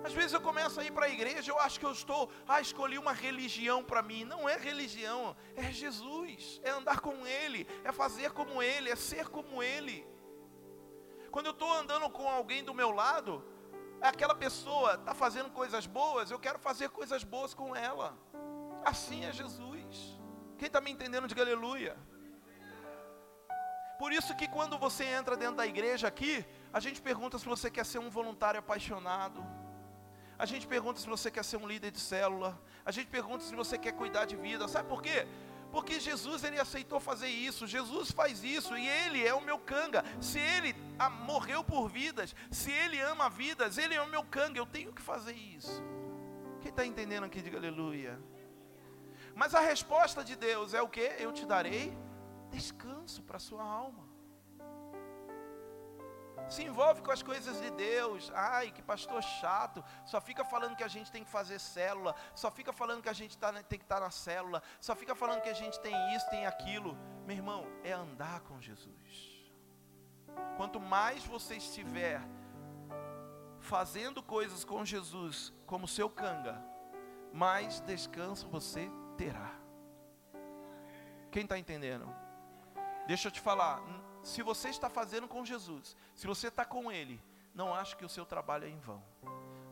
Às vezes eu começo a ir para a igreja, eu acho que eu estou, ah, escolhi uma religião para mim. Não é religião, é Jesus, é andar com Ele, é fazer como Ele, é ser como Ele. Quando eu estou andando com alguém do meu lado, aquela pessoa está fazendo coisas boas, eu quero fazer coisas boas com ela. Assim é Jesus. Quem está me entendendo, diga aleluia. Por isso que quando você entra dentro da igreja aqui, a gente pergunta se você quer ser um voluntário apaixonado a gente pergunta se você quer ser um líder de célula. A gente pergunta se você quer cuidar de vida. Sabe por quê? Porque Jesus ele aceitou fazer isso. Jesus faz isso e ele é o meu canga. Se ele morreu por vidas, se ele ama vidas, ele é o meu canga. Eu tenho que fazer isso. Quem está entendendo aqui, diga aleluia. Mas a resposta de Deus é o que? Eu te darei descanso para a sua alma se envolve com as coisas de Deus. Ai, que pastor chato, só fica falando que a gente tem que fazer célula, só fica falando que a gente tá, tem que estar tá na célula, só fica falando que a gente tem isso, tem aquilo. Meu irmão, é andar com Jesus. Quanto mais você estiver fazendo coisas com Jesus como seu canga, mais descanso você terá. Quem está entendendo? Deixa eu te falar, se você está fazendo com Jesus, se você está com Ele, não acha que o seu trabalho é em vão.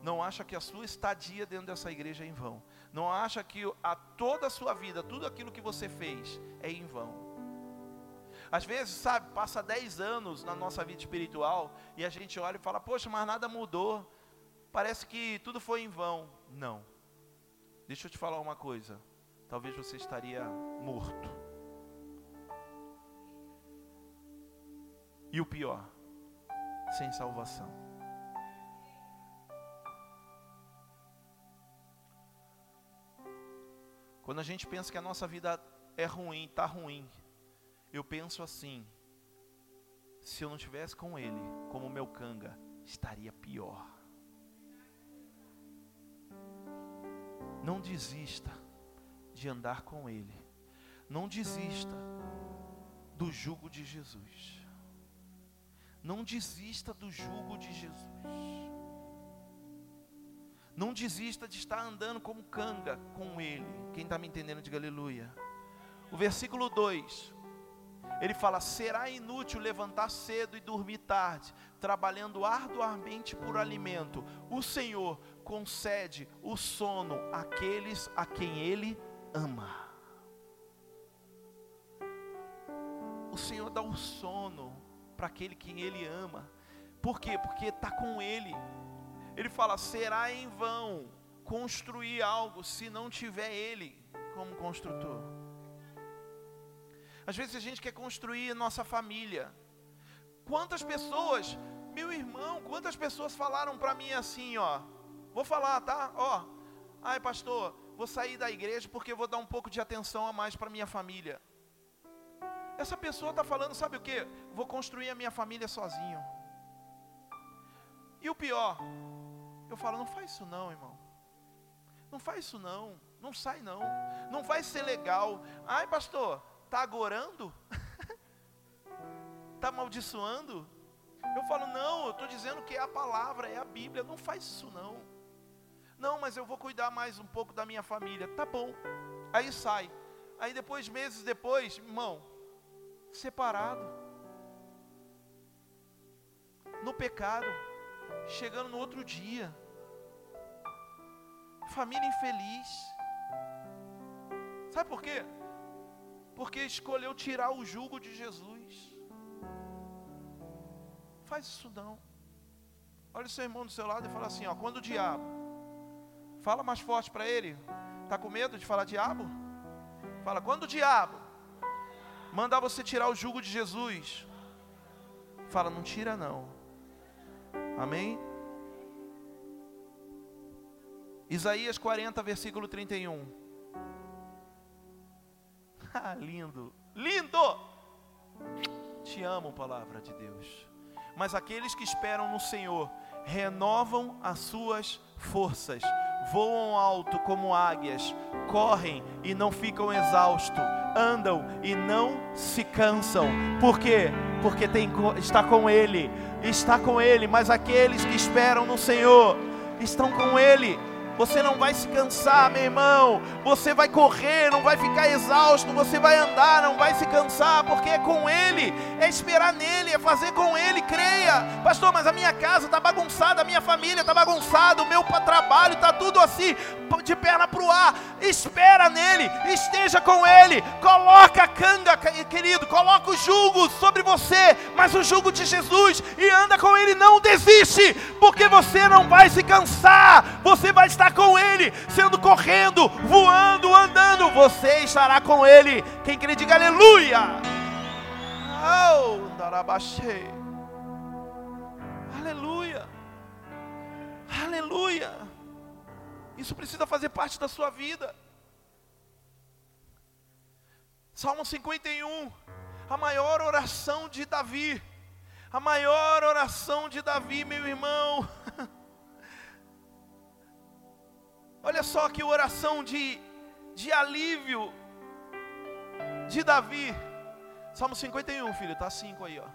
Não acha que a sua estadia dentro dessa igreja é em vão. Não acha que a toda a sua vida, tudo aquilo que você fez é em vão. Às vezes, sabe, passa 10 anos na nossa vida espiritual e a gente olha e fala: Poxa, mas nada mudou. Parece que tudo foi em vão. Não. Deixa eu te falar uma coisa. Talvez você estaria morto E o pior, sem salvação. Quando a gente pensa que a nossa vida é ruim, está ruim, eu penso assim: se eu não tivesse com Ele, como meu canga, estaria pior. Não desista de andar com Ele. Não desista do jugo de Jesus. Não desista do jugo de Jesus. Não desista de estar andando como canga com Ele. Quem está me entendendo, diga aleluia. O versículo 2, ele fala: Será inútil levantar cedo e dormir tarde, trabalhando arduamente por alimento. O Senhor concede o sono àqueles a quem Ele ama. O Senhor dá o sono para aquele que Ele ama. Por quê? Porque está com Ele. Ele fala: será em vão construir algo se não tiver Ele como construtor. Às vezes a gente quer construir nossa família. Quantas pessoas, meu irmão, quantas pessoas falaram para mim assim, ó. Vou falar, tá? Ó. Ai, pastor, vou sair da igreja porque vou dar um pouco de atenção a mais para minha família. Essa pessoa está falando, sabe o que? Vou construir a minha família sozinho. E o pior, eu falo, não faz isso não, irmão. Não faz isso não. Não sai não. Não vai ser legal. Ai, pastor, tá agorando? tá amaldiçoando? Eu falo, não, eu estou dizendo que é a palavra, é a Bíblia. Não faz isso não. Não, mas eu vou cuidar mais um pouco da minha família. Tá bom. Aí sai. Aí depois, meses depois, irmão, separado, no pecado, chegando no outro dia, família infeliz. Sabe por quê? Porque escolheu tirar o jugo de Jesus. Faz isso não. Olha o seu irmão do seu lado e fala assim: ó, quando o diabo, fala mais forte para ele. Está com medo de falar diabo? Fala, quando o diabo mandar você tirar o jugo de Jesus, fala, não tira não. Amém? Isaías 40, versículo 31. Ah, lindo, lindo! Te amo, palavra de Deus. Mas aqueles que esperam no Senhor renovam as suas forças, voam alto como águias, correm e não ficam exaustos, andam e não se cansam. Por quê? Porque tem, está com Ele, está com Ele. Mas aqueles que esperam no Senhor estão com Ele. Você não vai se cansar, meu irmão. Você vai correr, não vai ficar exausto. Você vai andar, não vai se cansar, porque é com Ele, é esperar nele, é fazer com Ele. Creia, pastor. Mas a minha casa está bagunçada, a minha família está bagunçada, o meu trabalho está tudo assim, de perna para o ar. Espera nele, esteja com Ele. Coloca a canga, querido. Coloca o jugo sobre você, mas o jugo de Jesus e anda com Ele. Não desiste, porque você não vai se cansar. Você vai estar com Ele, sendo correndo, voando, andando, você estará com Ele. Quem crê, diga aleluia. Oh, aleluia, aleluia. Isso precisa fazer parte da sua vida. Salmo 51, a maior oração de Davi. A maior oração de Davi, meu irmão. Olha só que oração de, de alívio de Davi. Salmo 51, filho, tá 5 aí, ó.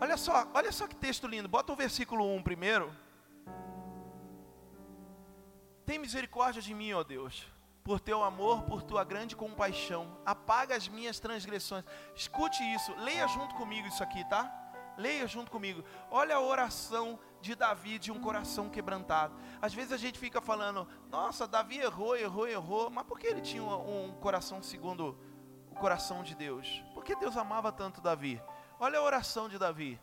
Olha só, olha só que texto lindo. Bota o versículo 1 primeiro. Tem misericórdia de mim, ó Deus por teu amor, por tua grande compaixão. Apaga as minhas transgressões. Escute isso, leia junto comigo isso aqui, tá? Leia junto comigo. Olha a oração de Davi de um coração quebrantado. Às vezes a gente fica falando, nossa, Davi errou, errou, errou, mas por que ele tinha um, coração segundo o coração de Deus? Por que Deus amava tanto Davi? Olha a oração de Davi.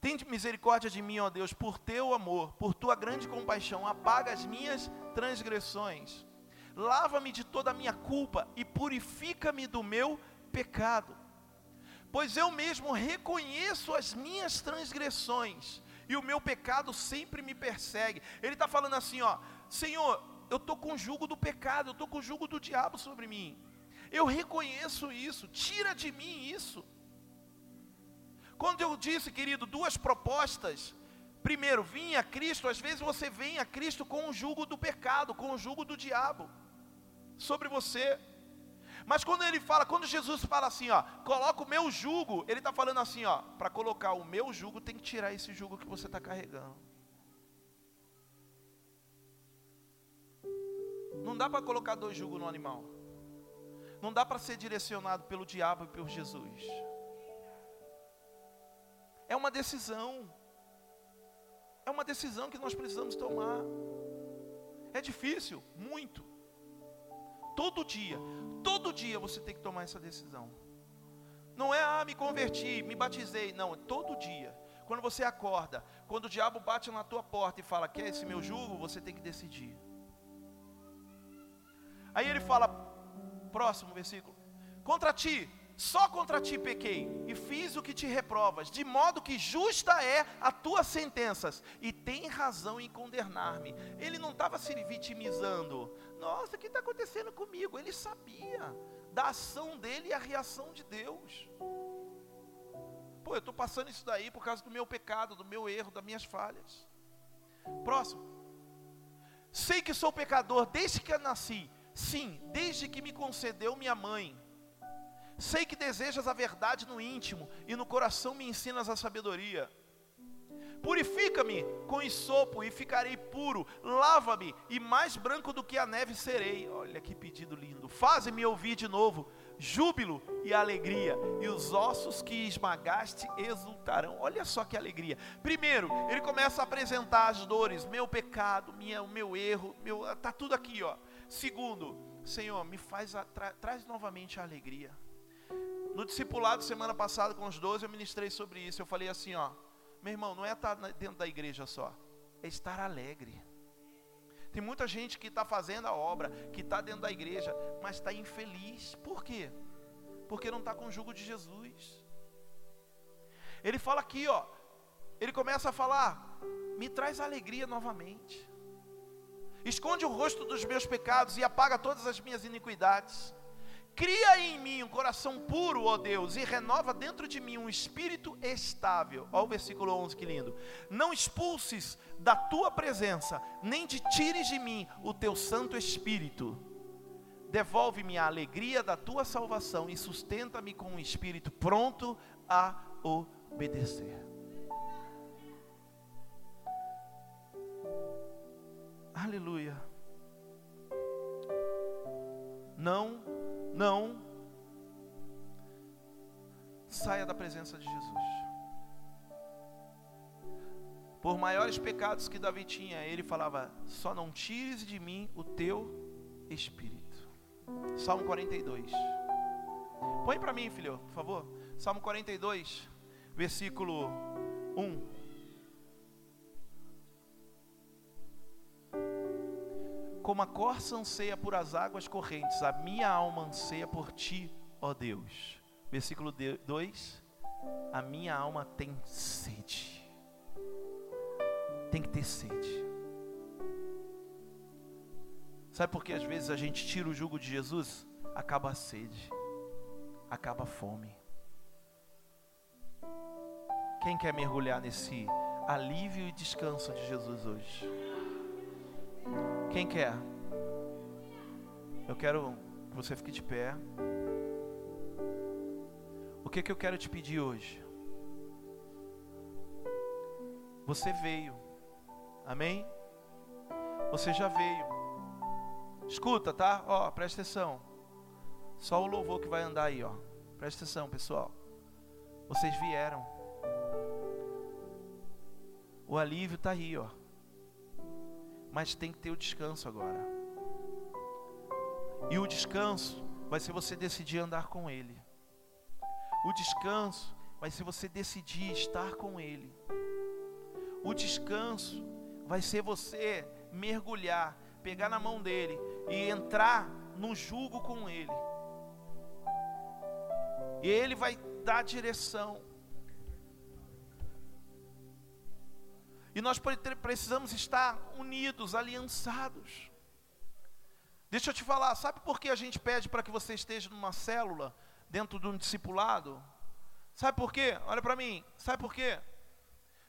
Tem misericórdia de mim, ó Deus, por teu amor, por tua grande compaixão, apaga as minhas transgressões lava-me de toda a minha culpa e purifica-me do meu pecado. Pois eu mesmo reconheço as minhas transgressões e o meu pecado sempre me persegue. Ele está falando assim, ó, Senhor, eu estou com o jugo do pecado, eu estou com o jugo do diabo sobre mim. Eu reconheço isso, tira de mim isso. Quando eu disse, querido, duas propostas, primeiro, vim a Cristo, às vezes você vem a Cristo com o jugo do pecado, com o jugo do diabo sobre você. Mas quando ele fala, quando Jesus fala assim, ó, coloca o meu jugo, ele está falando assim, ó, para colocar o meu jugo, tem que tirar esse jugo que você está carregando. Não dá para colocar dois jugos no animal. Não dá para ser direcionado pelo diabo e por Jesus. É uma decisão. É uma decisão que nós precisamos tomar. É difícil, muito. Todo dia, todo dia você tem que tomar essa decisão. Não é, ah, me converti, me batizei. Não, é todo dia. Quando você acorda, quando o diabo bate na tua porta e fala, quer esse meu jugo? Você tem que decidir. Aí ele fala, próximo versículo: Contra ti, só contra ti pequei, e fiz o que te reprovas, de modo que justa é a tua sentenças, e tem razão em condenar-me. Ele não estava se vitimizando, nossa, o que está acontecendo comigo? Ele sabia da ação dele e a reação de Deus. Pô, eu estou passando isso daí por causa do meu pecado, do meu erro, das minhas falhas. Próximo. Sei que sou pecador desde que eu nasci. Sim, desde que me concedeu minha mãe. Sei que desejas a verdade no íntimo e no coração me ensinas a sabedoria. Purifica-me com isopo e ficarei puro. Lava-me e mais branco do que a neve serei. Olha que pedido lindo. Faze-me ouvir de novo júbilo e alegria, e os ossos que esmagaste exultarão. Olha só que alegria. Primeiro, ele começa a apresentar as dores, meu pecado, minha, meu erro, meu, tá tudo aqui, ó. Segundo, Senhor, me faz a, tra, traz novamente a alegria. No discipulado semana passada com os 12 eu ministrei sobre isso. Eu falei assim, ó, meu irmão, não é estar dentro da igreja só, é estar alegre. Tem muita gente que está fazendo a obra, que está dentro da igreja, mas está infeliz. Por quê? Porque não está com o jugo de Jesus. Ele fala aqui, ó. Ele começa a falar: me traz alegria novamente. Esconde o rosto dos meus pecados e apaga todas as minhas iniquidades. Cria em mim um coração puro, ó Deus, e renova dentro de mim um espírito estável. Olha o versículo 11, que lindo. Não expulses da tua presença, nem te tires de mim o teu Santo Espírito. Devolve-me a alegria da tua salvação e sustenta-me com um espírito pronto a obedecer. Aleluia. Não, não saia da presença de Jesus. Por maiores pecados que Davi tinha, ele falava: Só não tires de mim o teu espírito. Salmo 42. Põe para mim, filho, por favor. Salmo 42, versículo 1. Como a corça anseia por as águas correntes, a minha alma anseia por ti, ó Deus. Versículo 2: A minha alma tem sede. Tem que ter sede. Sabe por que às vezes a gente tira o jugo de Jesus? Acaba a sede, acaba a fome. Quem quer mergulhar nesse alívio e descanso de Jesus hoje? Quem quer? Eu quero que você fique de pé. O que que eu quero te pedir hoje? Você veio. Amém? Você já veio. Escuta, tá? Ó, presta atenção. Só o louvor que vai andar aí, ó. Presta atenção, pessoal. Vocês vieram. O alívio está aí, ó mas tem que ter o descanso agora. E o descanso vai ser você decidir andar com Ele. O descanso vai ser você decidir estar com Ele. O descanso vai ser você mergulhar, pegar na mão dele e entrar no jugo com Ele. E Ele vai dar direção. E nós precisamos estar unidos, aliançados. Deixa eu te falar, sabe por que a gente pede para que você esteja numa célula, dentro de um discipulado? Sabe por quê? Olha para mim, sabe por quê?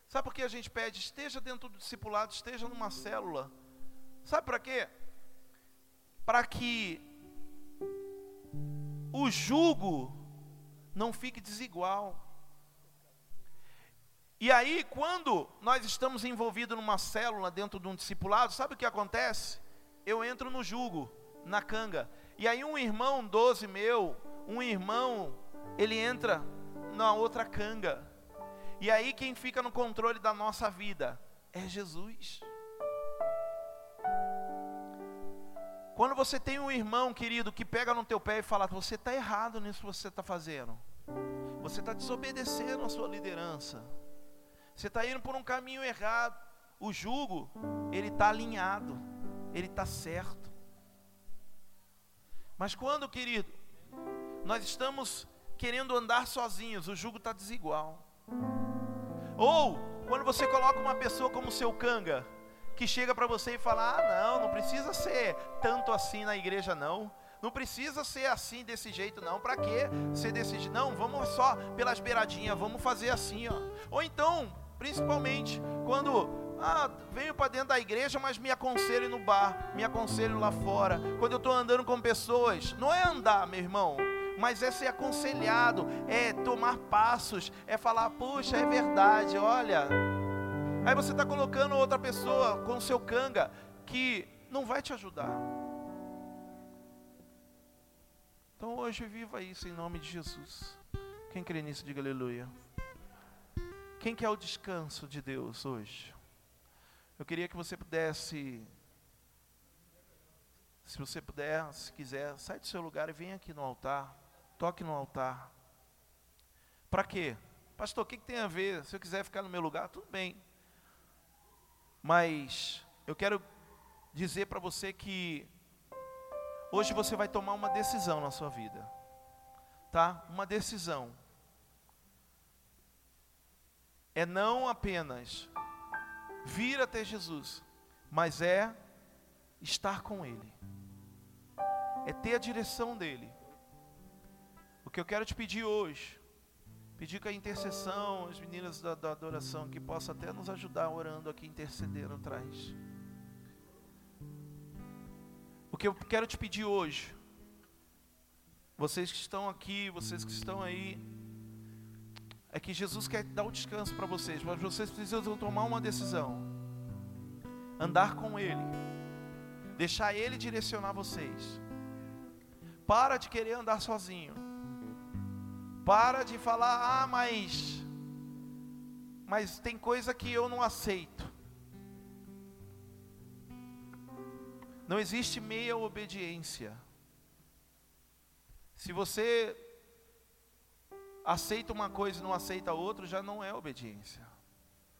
Sabe por que a gente pede, esteja dentro do discipulado, esteja numa célula? Sabe para quê? Para que o jugo não fique desigual. E aí, quando nós estamos envolvidos numa célula dentro de um discipulado, sabe o que acontece? Eu entro no jugo, na canga. E aí um irmão doze meu, um irmão, ele entra na outra canga. E aí quem fica no controle da nossa vida é Jesus. Quando você tem um irmão querido que pega no teu pé e fala, você está errado nisso que você está fazendo. Você está desobedecendo a sua liderança. Você está indo por um caminho errado. O jugo, ele está alinhado, ele está certo. Mas quando, querido, nós estamos querendo andar sozinhos, o jugo está desigual. Ou quando você coloca uma pessoa como seu canga, que chega para você e fala: Ah, não, não precisa ser tanto assim na igreja, não. Não precisa ser assim, desse jeito, não. Para que desse jeito? Não, vamos só pelas beiradinhas, vamos fazer assim, ó. Ou então, Principalmente quando ah, venho para dentro da igreja, mas me aconselho no bar, me aconselho lá fora. Quando eu estou andando com pessoas, não é andar, meu irmão, mas é ser aconselhado, é tomar passos, é falar, puxa, é verdade, olha. Aí você está colocando outra pessoa com o seu canga que não vai te ajudar. Então hoje viva isso em nome de Jesus. Quem crê nisso, diga aleluia. Quem quer o descanso de Deus hoje? Eu queria que você pudesse, se você puder, se quiser, sai do seu lugar e vem aqui no altar. Toque no altar. Para quê? Pastor, o que, que tem a ver? Se eu quiser ficar no meu lugar, tudo bem. Mas eu quero dizer para você que hoje você vai tomar uma decisão na sua vida. Tá? Uma decisão é não apenas vir até Jesus, mas é estar com Ele, é ter a direção dEle. O que eu quero te pedir hoje, pedir que a intercessão, as meninas da, da adoração, que possa até nos ajudar orando aqui, intercedendo atrás. O que eu quero te pedir hoje, vocês que estão aqui, vocês que estão aí, é que Jesus quer dar o descanso para vocês, mas vocês precisam tomar uma decisão. Andar com Ele, deixar Ele direcionar vocês. Para de querer andar sozinho. Para de falar, ah, mas, mas tem coisa que eu não aceito. Não existe meia obediência. Se você aceita uma coisa e não aceita outra, já não é obediência.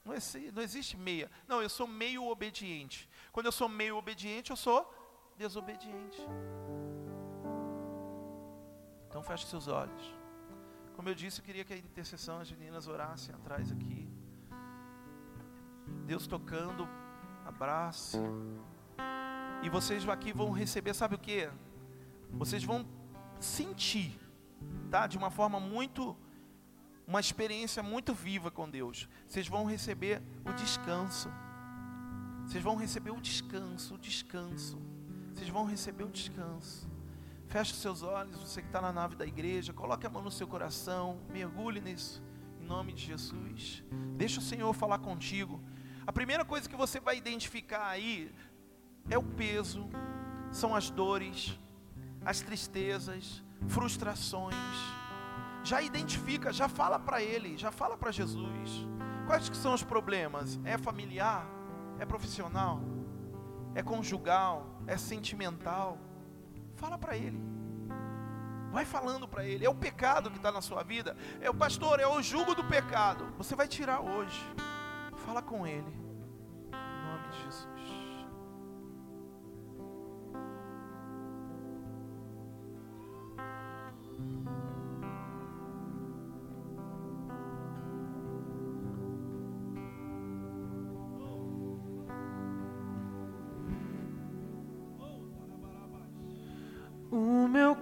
Não, é, não existe meia. Não, eu sou meio obediente. Quando eu sou meio obediente, eu sou desobediente. Então feche seus olhos. Como eu disse, eu queria que a intercessão, as meninas orassem atrás aqui. Deus tocando, abrace. E vocês aqui vão receber, sabe o que? Vocês vão sentir tá? De uma forma muito uma experiência muito viva com Deus. Vocês vão receber o descanso. Vocês vão receber o descanso, o descanso. Vocês vão receber o descanso. Feche seus olhos, você que está na nave da igreja, coloque a mão no seu coração, mergulhe nisso, em nome de Jesus. Deixa o Senhor falar contigo. A primeira coisa que você vai identificar aí é o peso, são as dores, as tristezas, frustrações. Já identifica, já fala para ele, já fala para Jesus. Quais que são os problemas? É familiar? É profissional? É conjugal? É sentimental? Fala para ele. Vai falando para ele. É o pecado que está na sua vida. É o pastor, é o jugo do pecado. Você vai tirar hoje. Fala com ele.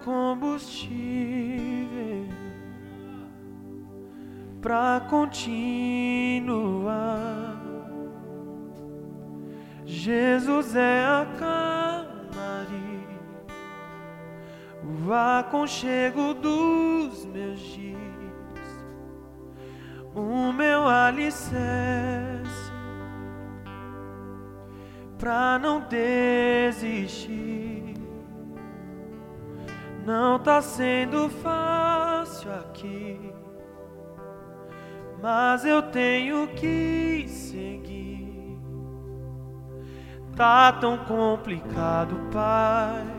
Combustível para continuar. Jesus é a o aconchego dos meus dias, o meu alicerce para não desistir. Não tá sendo fácil aqui, mas eu tenho que seguir. Tá tão complicado, Pai.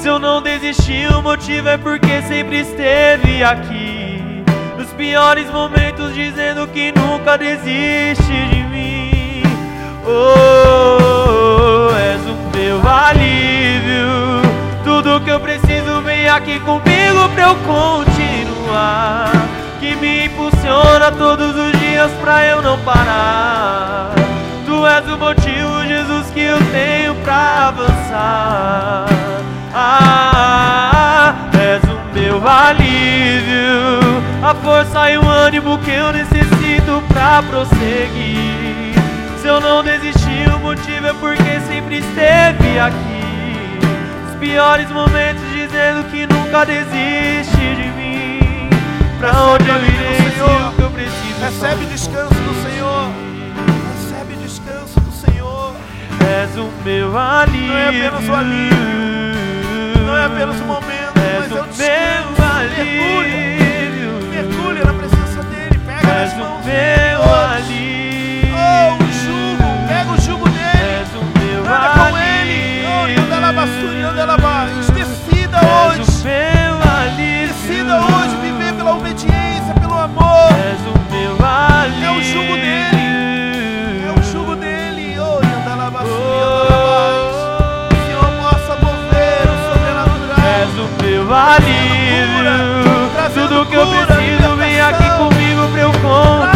Se eu não desisti, o motivo é porque sempre esteve aqui. Nos piores momentos, dizendo que nunca desiste de mim. Oh, és o meu alívio. Tudo que eu preciso vem aqui comigo pra eu continuar. Que me impulsiona todos os dias pra eu não parar. Tu és o motivo, Jesus, que eu tenho pra avançar. Ah, és o meu alívio, a força e o ânimo que eu necessito pra prosseguir. Se eu não desisti, o motivo é porque sempre esteve aqui. Os piores momentos dizendo que nunca desiste de mim. Pra onde eu irei, Senhor, que eu preciso. Recebe descanso do Senhor. Recebe descanso do Senhor. És o meu alívio. Não é apenas o alívio. Não é apenas o momento, És mas é o o descanso. meu Mergulha. alívio. Mergulha na presença dele. Pega nas o mãos meu. Oh, o jugo. Pega o jugo dele. Meu Anda com ele. Oh, anda lá, basura, anda lá. Decida hoje. o meu alívio. Decida hoje viver pela obediência, pelo amor. És o meu alívio. É o jugo dele. Alívio. Tudo que eu preciso vem aqui comigo pra eu continuar.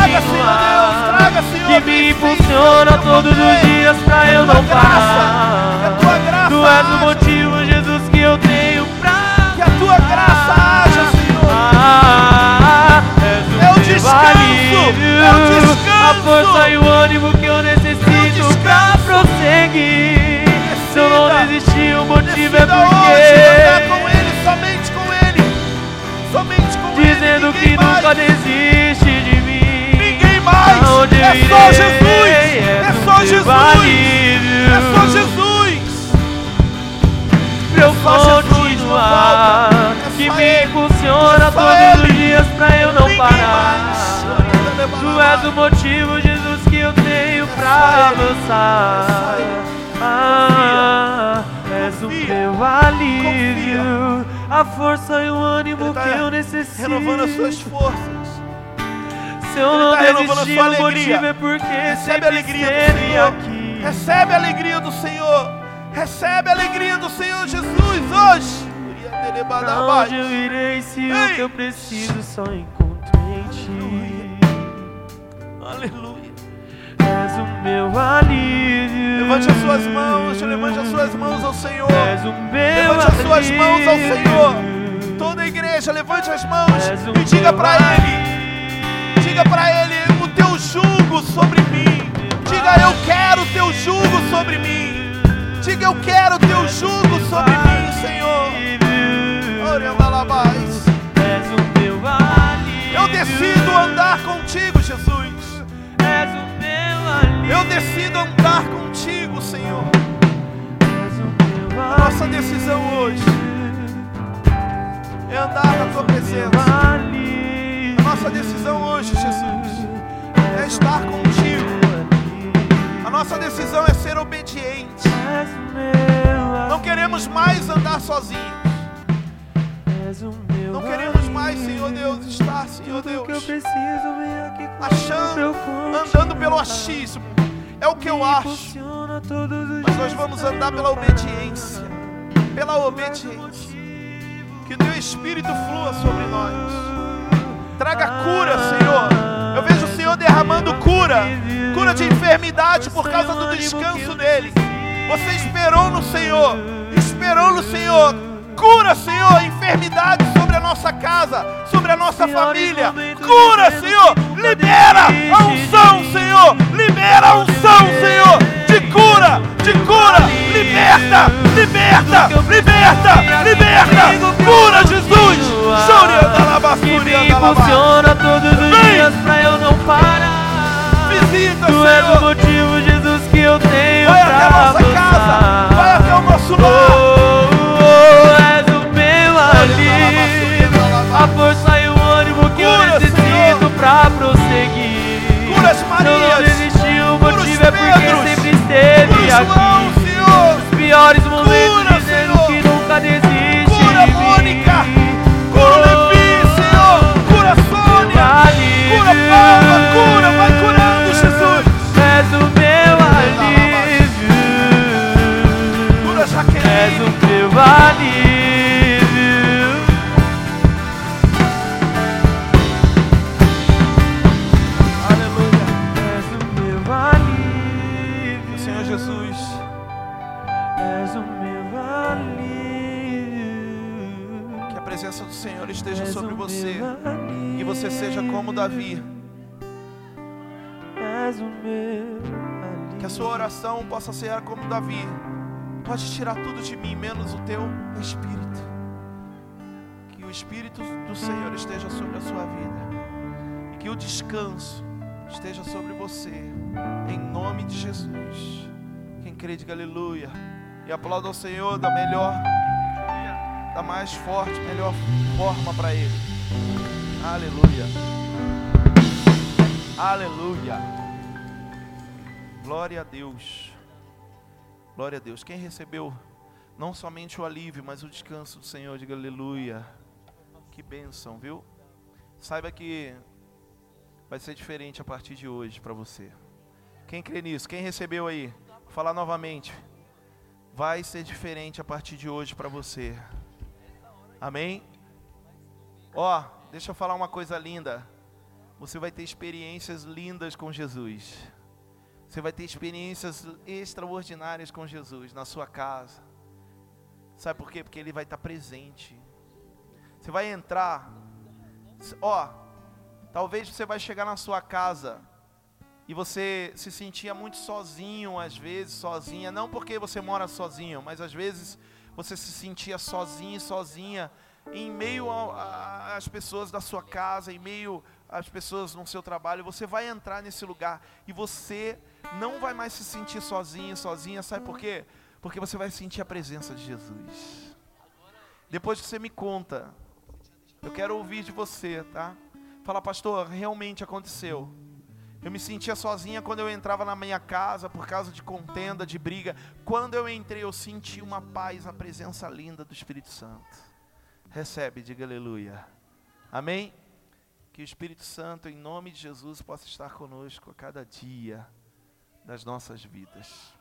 Que me impulsiona todos os dias pra eu não parar. Tu és o motivo, Jesus, que eu tenho pra Que a tua graça haja, Senhor. Ah, és o É o meu descanso, alívio, é o descanso. A força e o ânimo que eu necessito descanso. pra prosseguir. Jesus. alívio. É só Jesus. pra eu só continuar. É que só me impulsiona É todos os dias pra eu não Ninguém parar. mais. Tu és o motivo, Jesus, que eu tenho só pra avançar. É. Ah, és o meu alívio, a força e o ânimo tá que eu necessito. Renovando as suas forças. Se eu Ele não tá a desistir, sua o alegria. é porque Recebe a alegria do Senhor. aqui. Recebe a alegria do Senhor. Recebe a alegria do Senhor Jesus hoje. Pra onde eu irei se o Ei. que eu preciso só encontro em ti? Aleluia. És o meu alívio. Levante as suas mãos, levante as suas mãos ao Senhor. És o meu Levante as suas mãos ao alívio. Senhor. Toda a igreja, levante as mãos o e diga para Ele. Diga para Ele o teu jugo sobre mim. Diga eu quero o teu jugo sobre mim. Diga eu quero o teu jugo sobre mim, Senhor. Orando alabás. És o meu alívio. Eu decido andar contigo, Jesus. Eu decido andar contigo, Senhor. A nossa decisão hoje é andar na tua presença. Nossa decisão hoje, Jesus, é estar contigo. A nossa decisão é ser obediente. Não queremos mais andar sozinhos. Não queremos mais, Senhor Deus, estar, Senhor Deus, achando, andando pelo achismo. É o que eu acho. Mas nós vamos andar pela obediência. Pela obediência. Que o teu Espírito flua sobre nós. Traga cura, Senhor. Eu vejo o Senhor derramando cura. Cura de enfermidade por causa do descanso dele. Você esperou no Senhor, esperou no Senhor. Cura, Senhor, enfermidades sobre a nossa casa, sobre a nossa família. Cura, Senhor. Libera a unção, Senhor. Libera a unção, Senhor. De cura, de cura. Liberta, liberta, liberta, liberta. Cura, Jesus. Chore Que me impulsiona todos os dias pra eu não parar. Visita, Tu és o Senhor. motivo, Jesus, que eu tenho Vai até a pra nossa casa, vai até o nosso Oh, lar. oh, és o meu alívio, a força e o ânimo que eu Cura, necessito Senhor. pra prosseguir. Cura as eu não Marias, desistiu, o motivo é porque sempre esteve Cura aqui. Oração possa ser como Davi. Pode tirar tudo de mim, menos o teu espírito. Que o espírito do Senhor esteja sobre a sua vida. E que o descanso esteja sobre você. Em nome de Jesus. Quem crê, diga aleluia. E aplauda ao Senhor da melhor, da mais forte, melhor forma para Ele. Aleluia. Aleluia. Glória a Deus. Glória a Deus. Quem recebeu não somente o alívio, mas o descanso do Senhor, diga aleluia. Que bênção, viu? Saiba que vai ser diferente a partir de hoje para você. Quem crê nisso? Quem recebeu aí? Vou falar novamente. Vai ser diferente a partir de hoje para você. Amém? Ó, deixa eu falar uma coisa linda. Você vai ter experiências lindas com Jesus. Você vai ter experiências extraordinárias com Jesus na sua casa. Sabe por quê? Porque Ele vai estar presente. Você vai entrar. Ó, talvez você vai chegar na sua casa e você se sentia muito sozinho, às vezes, sozinha. Não porque você mora sozinho, mas às vezes você se sentia sozinho, sozinha, em meio às pessoas da sua casa, em meio às pessoas no seu trabalho. Você vai entrar nesse lugar e você não vai mais se sentir sozinho, sozinha. Sabe por quê? Porque você vai sentir a presença de Jesus. Depois que você me conta, eu quero ouvir de você, tá? Fala, pastor, realmente aconteceu. Eu me sentia sozinha quando eu entrava na minha casa por causa de contenda, de briga. Quando eu entrei, eu senti uma paz, a presença linda do Espírito Santo. Recebe, diga aleluia. Amém? Que o Espírito Santo, em nome de Jesus, possa estar conosco a cada dia das nossas vidas.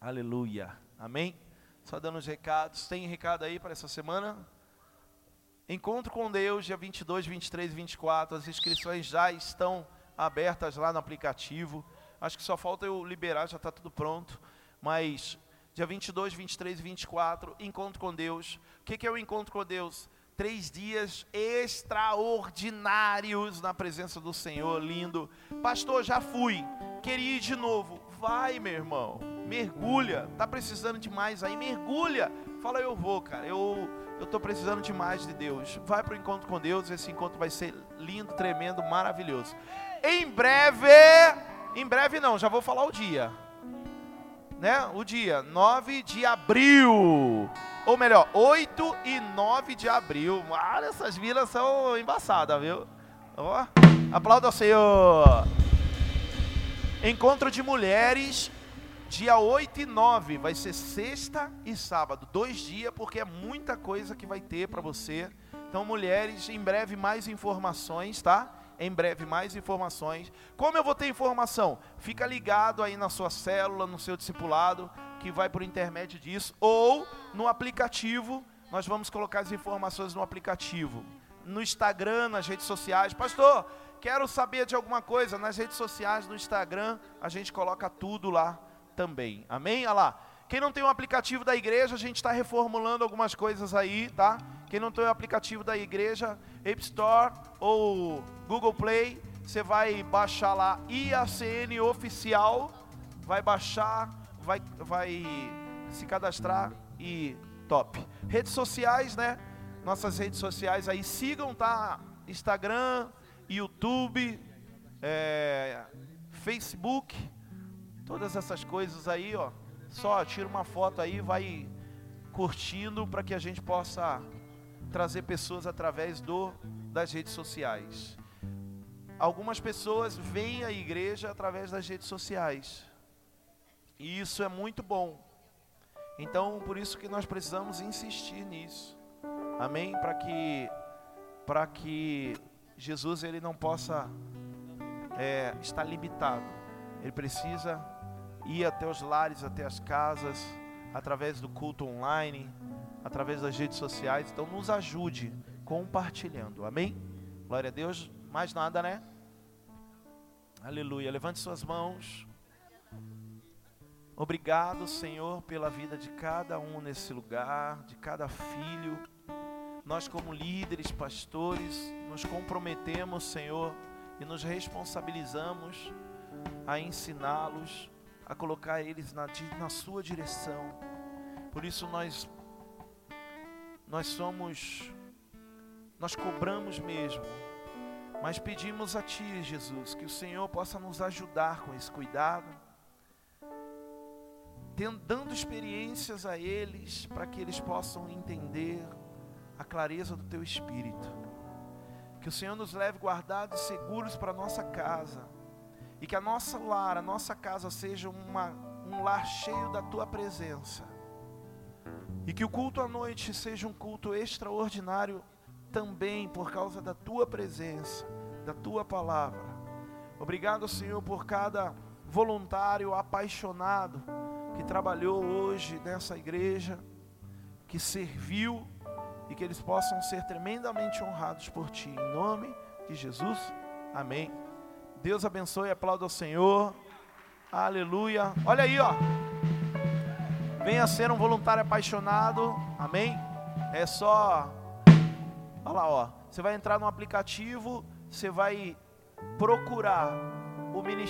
Aleluia. Amém? Só dando os recados. Tem recado aí para essa semana? Encontro com Deus, dia 22, 23 e 24. As inscrições já estão abertas lá no aplicativo. Acho que só falta eu liberar, já está tudo pronto. Mas dia 22, 23 e 24, encontro com Deus. O que, que é o encontro com Deus? Três dias extraordinários na presença do Senhor, lindo. Pastor, já fui, queria ir de novo. Vai, meu irmão, mergulha. Tá precisando de mais aí, mergulha. Fala, eu vou, cara. Eu eu tô precisando de mais de Deus. Vai pro encontro com Deus, esse encontro vai ser lindo, tremendo, maravilhoso. Em breve, em breve não, já vou falar o dia. Né? O dia 9 de abril. Ou melhor, 8 e 9 de abril. Ah, essas vilas são embaçadas, viu? Ó, aplauda ao Senhor. Encontro de mulheres, dia 8 e 9. Vai ser sexta e sábado. Dois dias, porque é muita coisa que vai ter para você. Então, mulheres, em breve mais informações, tá? Em breve mais informações. Como eu vou ter informação? Fica ligado aí na sua célula, no seu discipulado, que vai por intermédio disso. Ou no aplicativo, nós vamos colocar as informações no aplicativo. No Instagram, nas redes sociais. Pastor, quero saber de alguma coisa. Nas redes sociais, no Instagram, a gente coloca tudo lá também. Amém? Olha lá. Quem não tem o aplicativo da igreja, a gente está reformulando algumas coisas aí, tá? Quem não tem o aplicativo da igreja, App Store ou Google Play, você vai baixar lá IACN Oficial, vai baixar, vai, vai se cadastrar e top. Redes sociais, né? Nossas redes sociais aí, sigam, tá? Instagram, YouTube, é, Facebook, todas essas coisas aí, ó. Só tira uma foto aí, vai curtindo para que a gente possa trazer pessoas através do das redes sociais. Algumas pessoas veem a igreja através das redes sociais. E isso é muito bom. Então, por isso que nós precisamos insistir nisso. Amém? Para que para que Jesus ele não possa é, estar limitado. Ele precisa ir até os lares, até as casas, através do culto online, através das redes sociais. Então, nos ajude compartilhando. Amém? Glória a Deus. Mais nada, né? Aleluia. Levante suas mãos. Obrigado, Senhor, pela vida de cada um nesse lugar, de cada filho. Nós, como líderes, pastores, nos comprometemos, Senhor, e nos responsabilizamos a ensiná-los, a colocar eles na, na Sua direção. Por isso nós nós somos nós cobramos mesmo, mas pedimos a Ti, Jesus, que o Senhor possa nos ajudar com esse cuidado, dando experiências a eles para que eles possam entender a clareza do Teu Espírito. Que o Senhor nos leve guardados e seguros para a nossa casa. E que a nossa lar, a nossa casa seja uma, um lar cheio da Tua presença. E que o culto à noite seja um culto extraordinário também por causa da Tua presença, da Tua palavra. Obrigado, Senhor, por cada voluntário apaixonado que trabalhou hoje nessa igreja, que serviu e que eles possam ser tremendamente honrados por Ti. Em nome de Jesus, amém. Deus abençoe, aplauda ao Senhor. Aleluia. Olha aí, ó. Venha ser um voluntário apaixonado. Amém. É só. Olha lá, ó. Você vai entrar no aplicativo, você vai procurar o ministério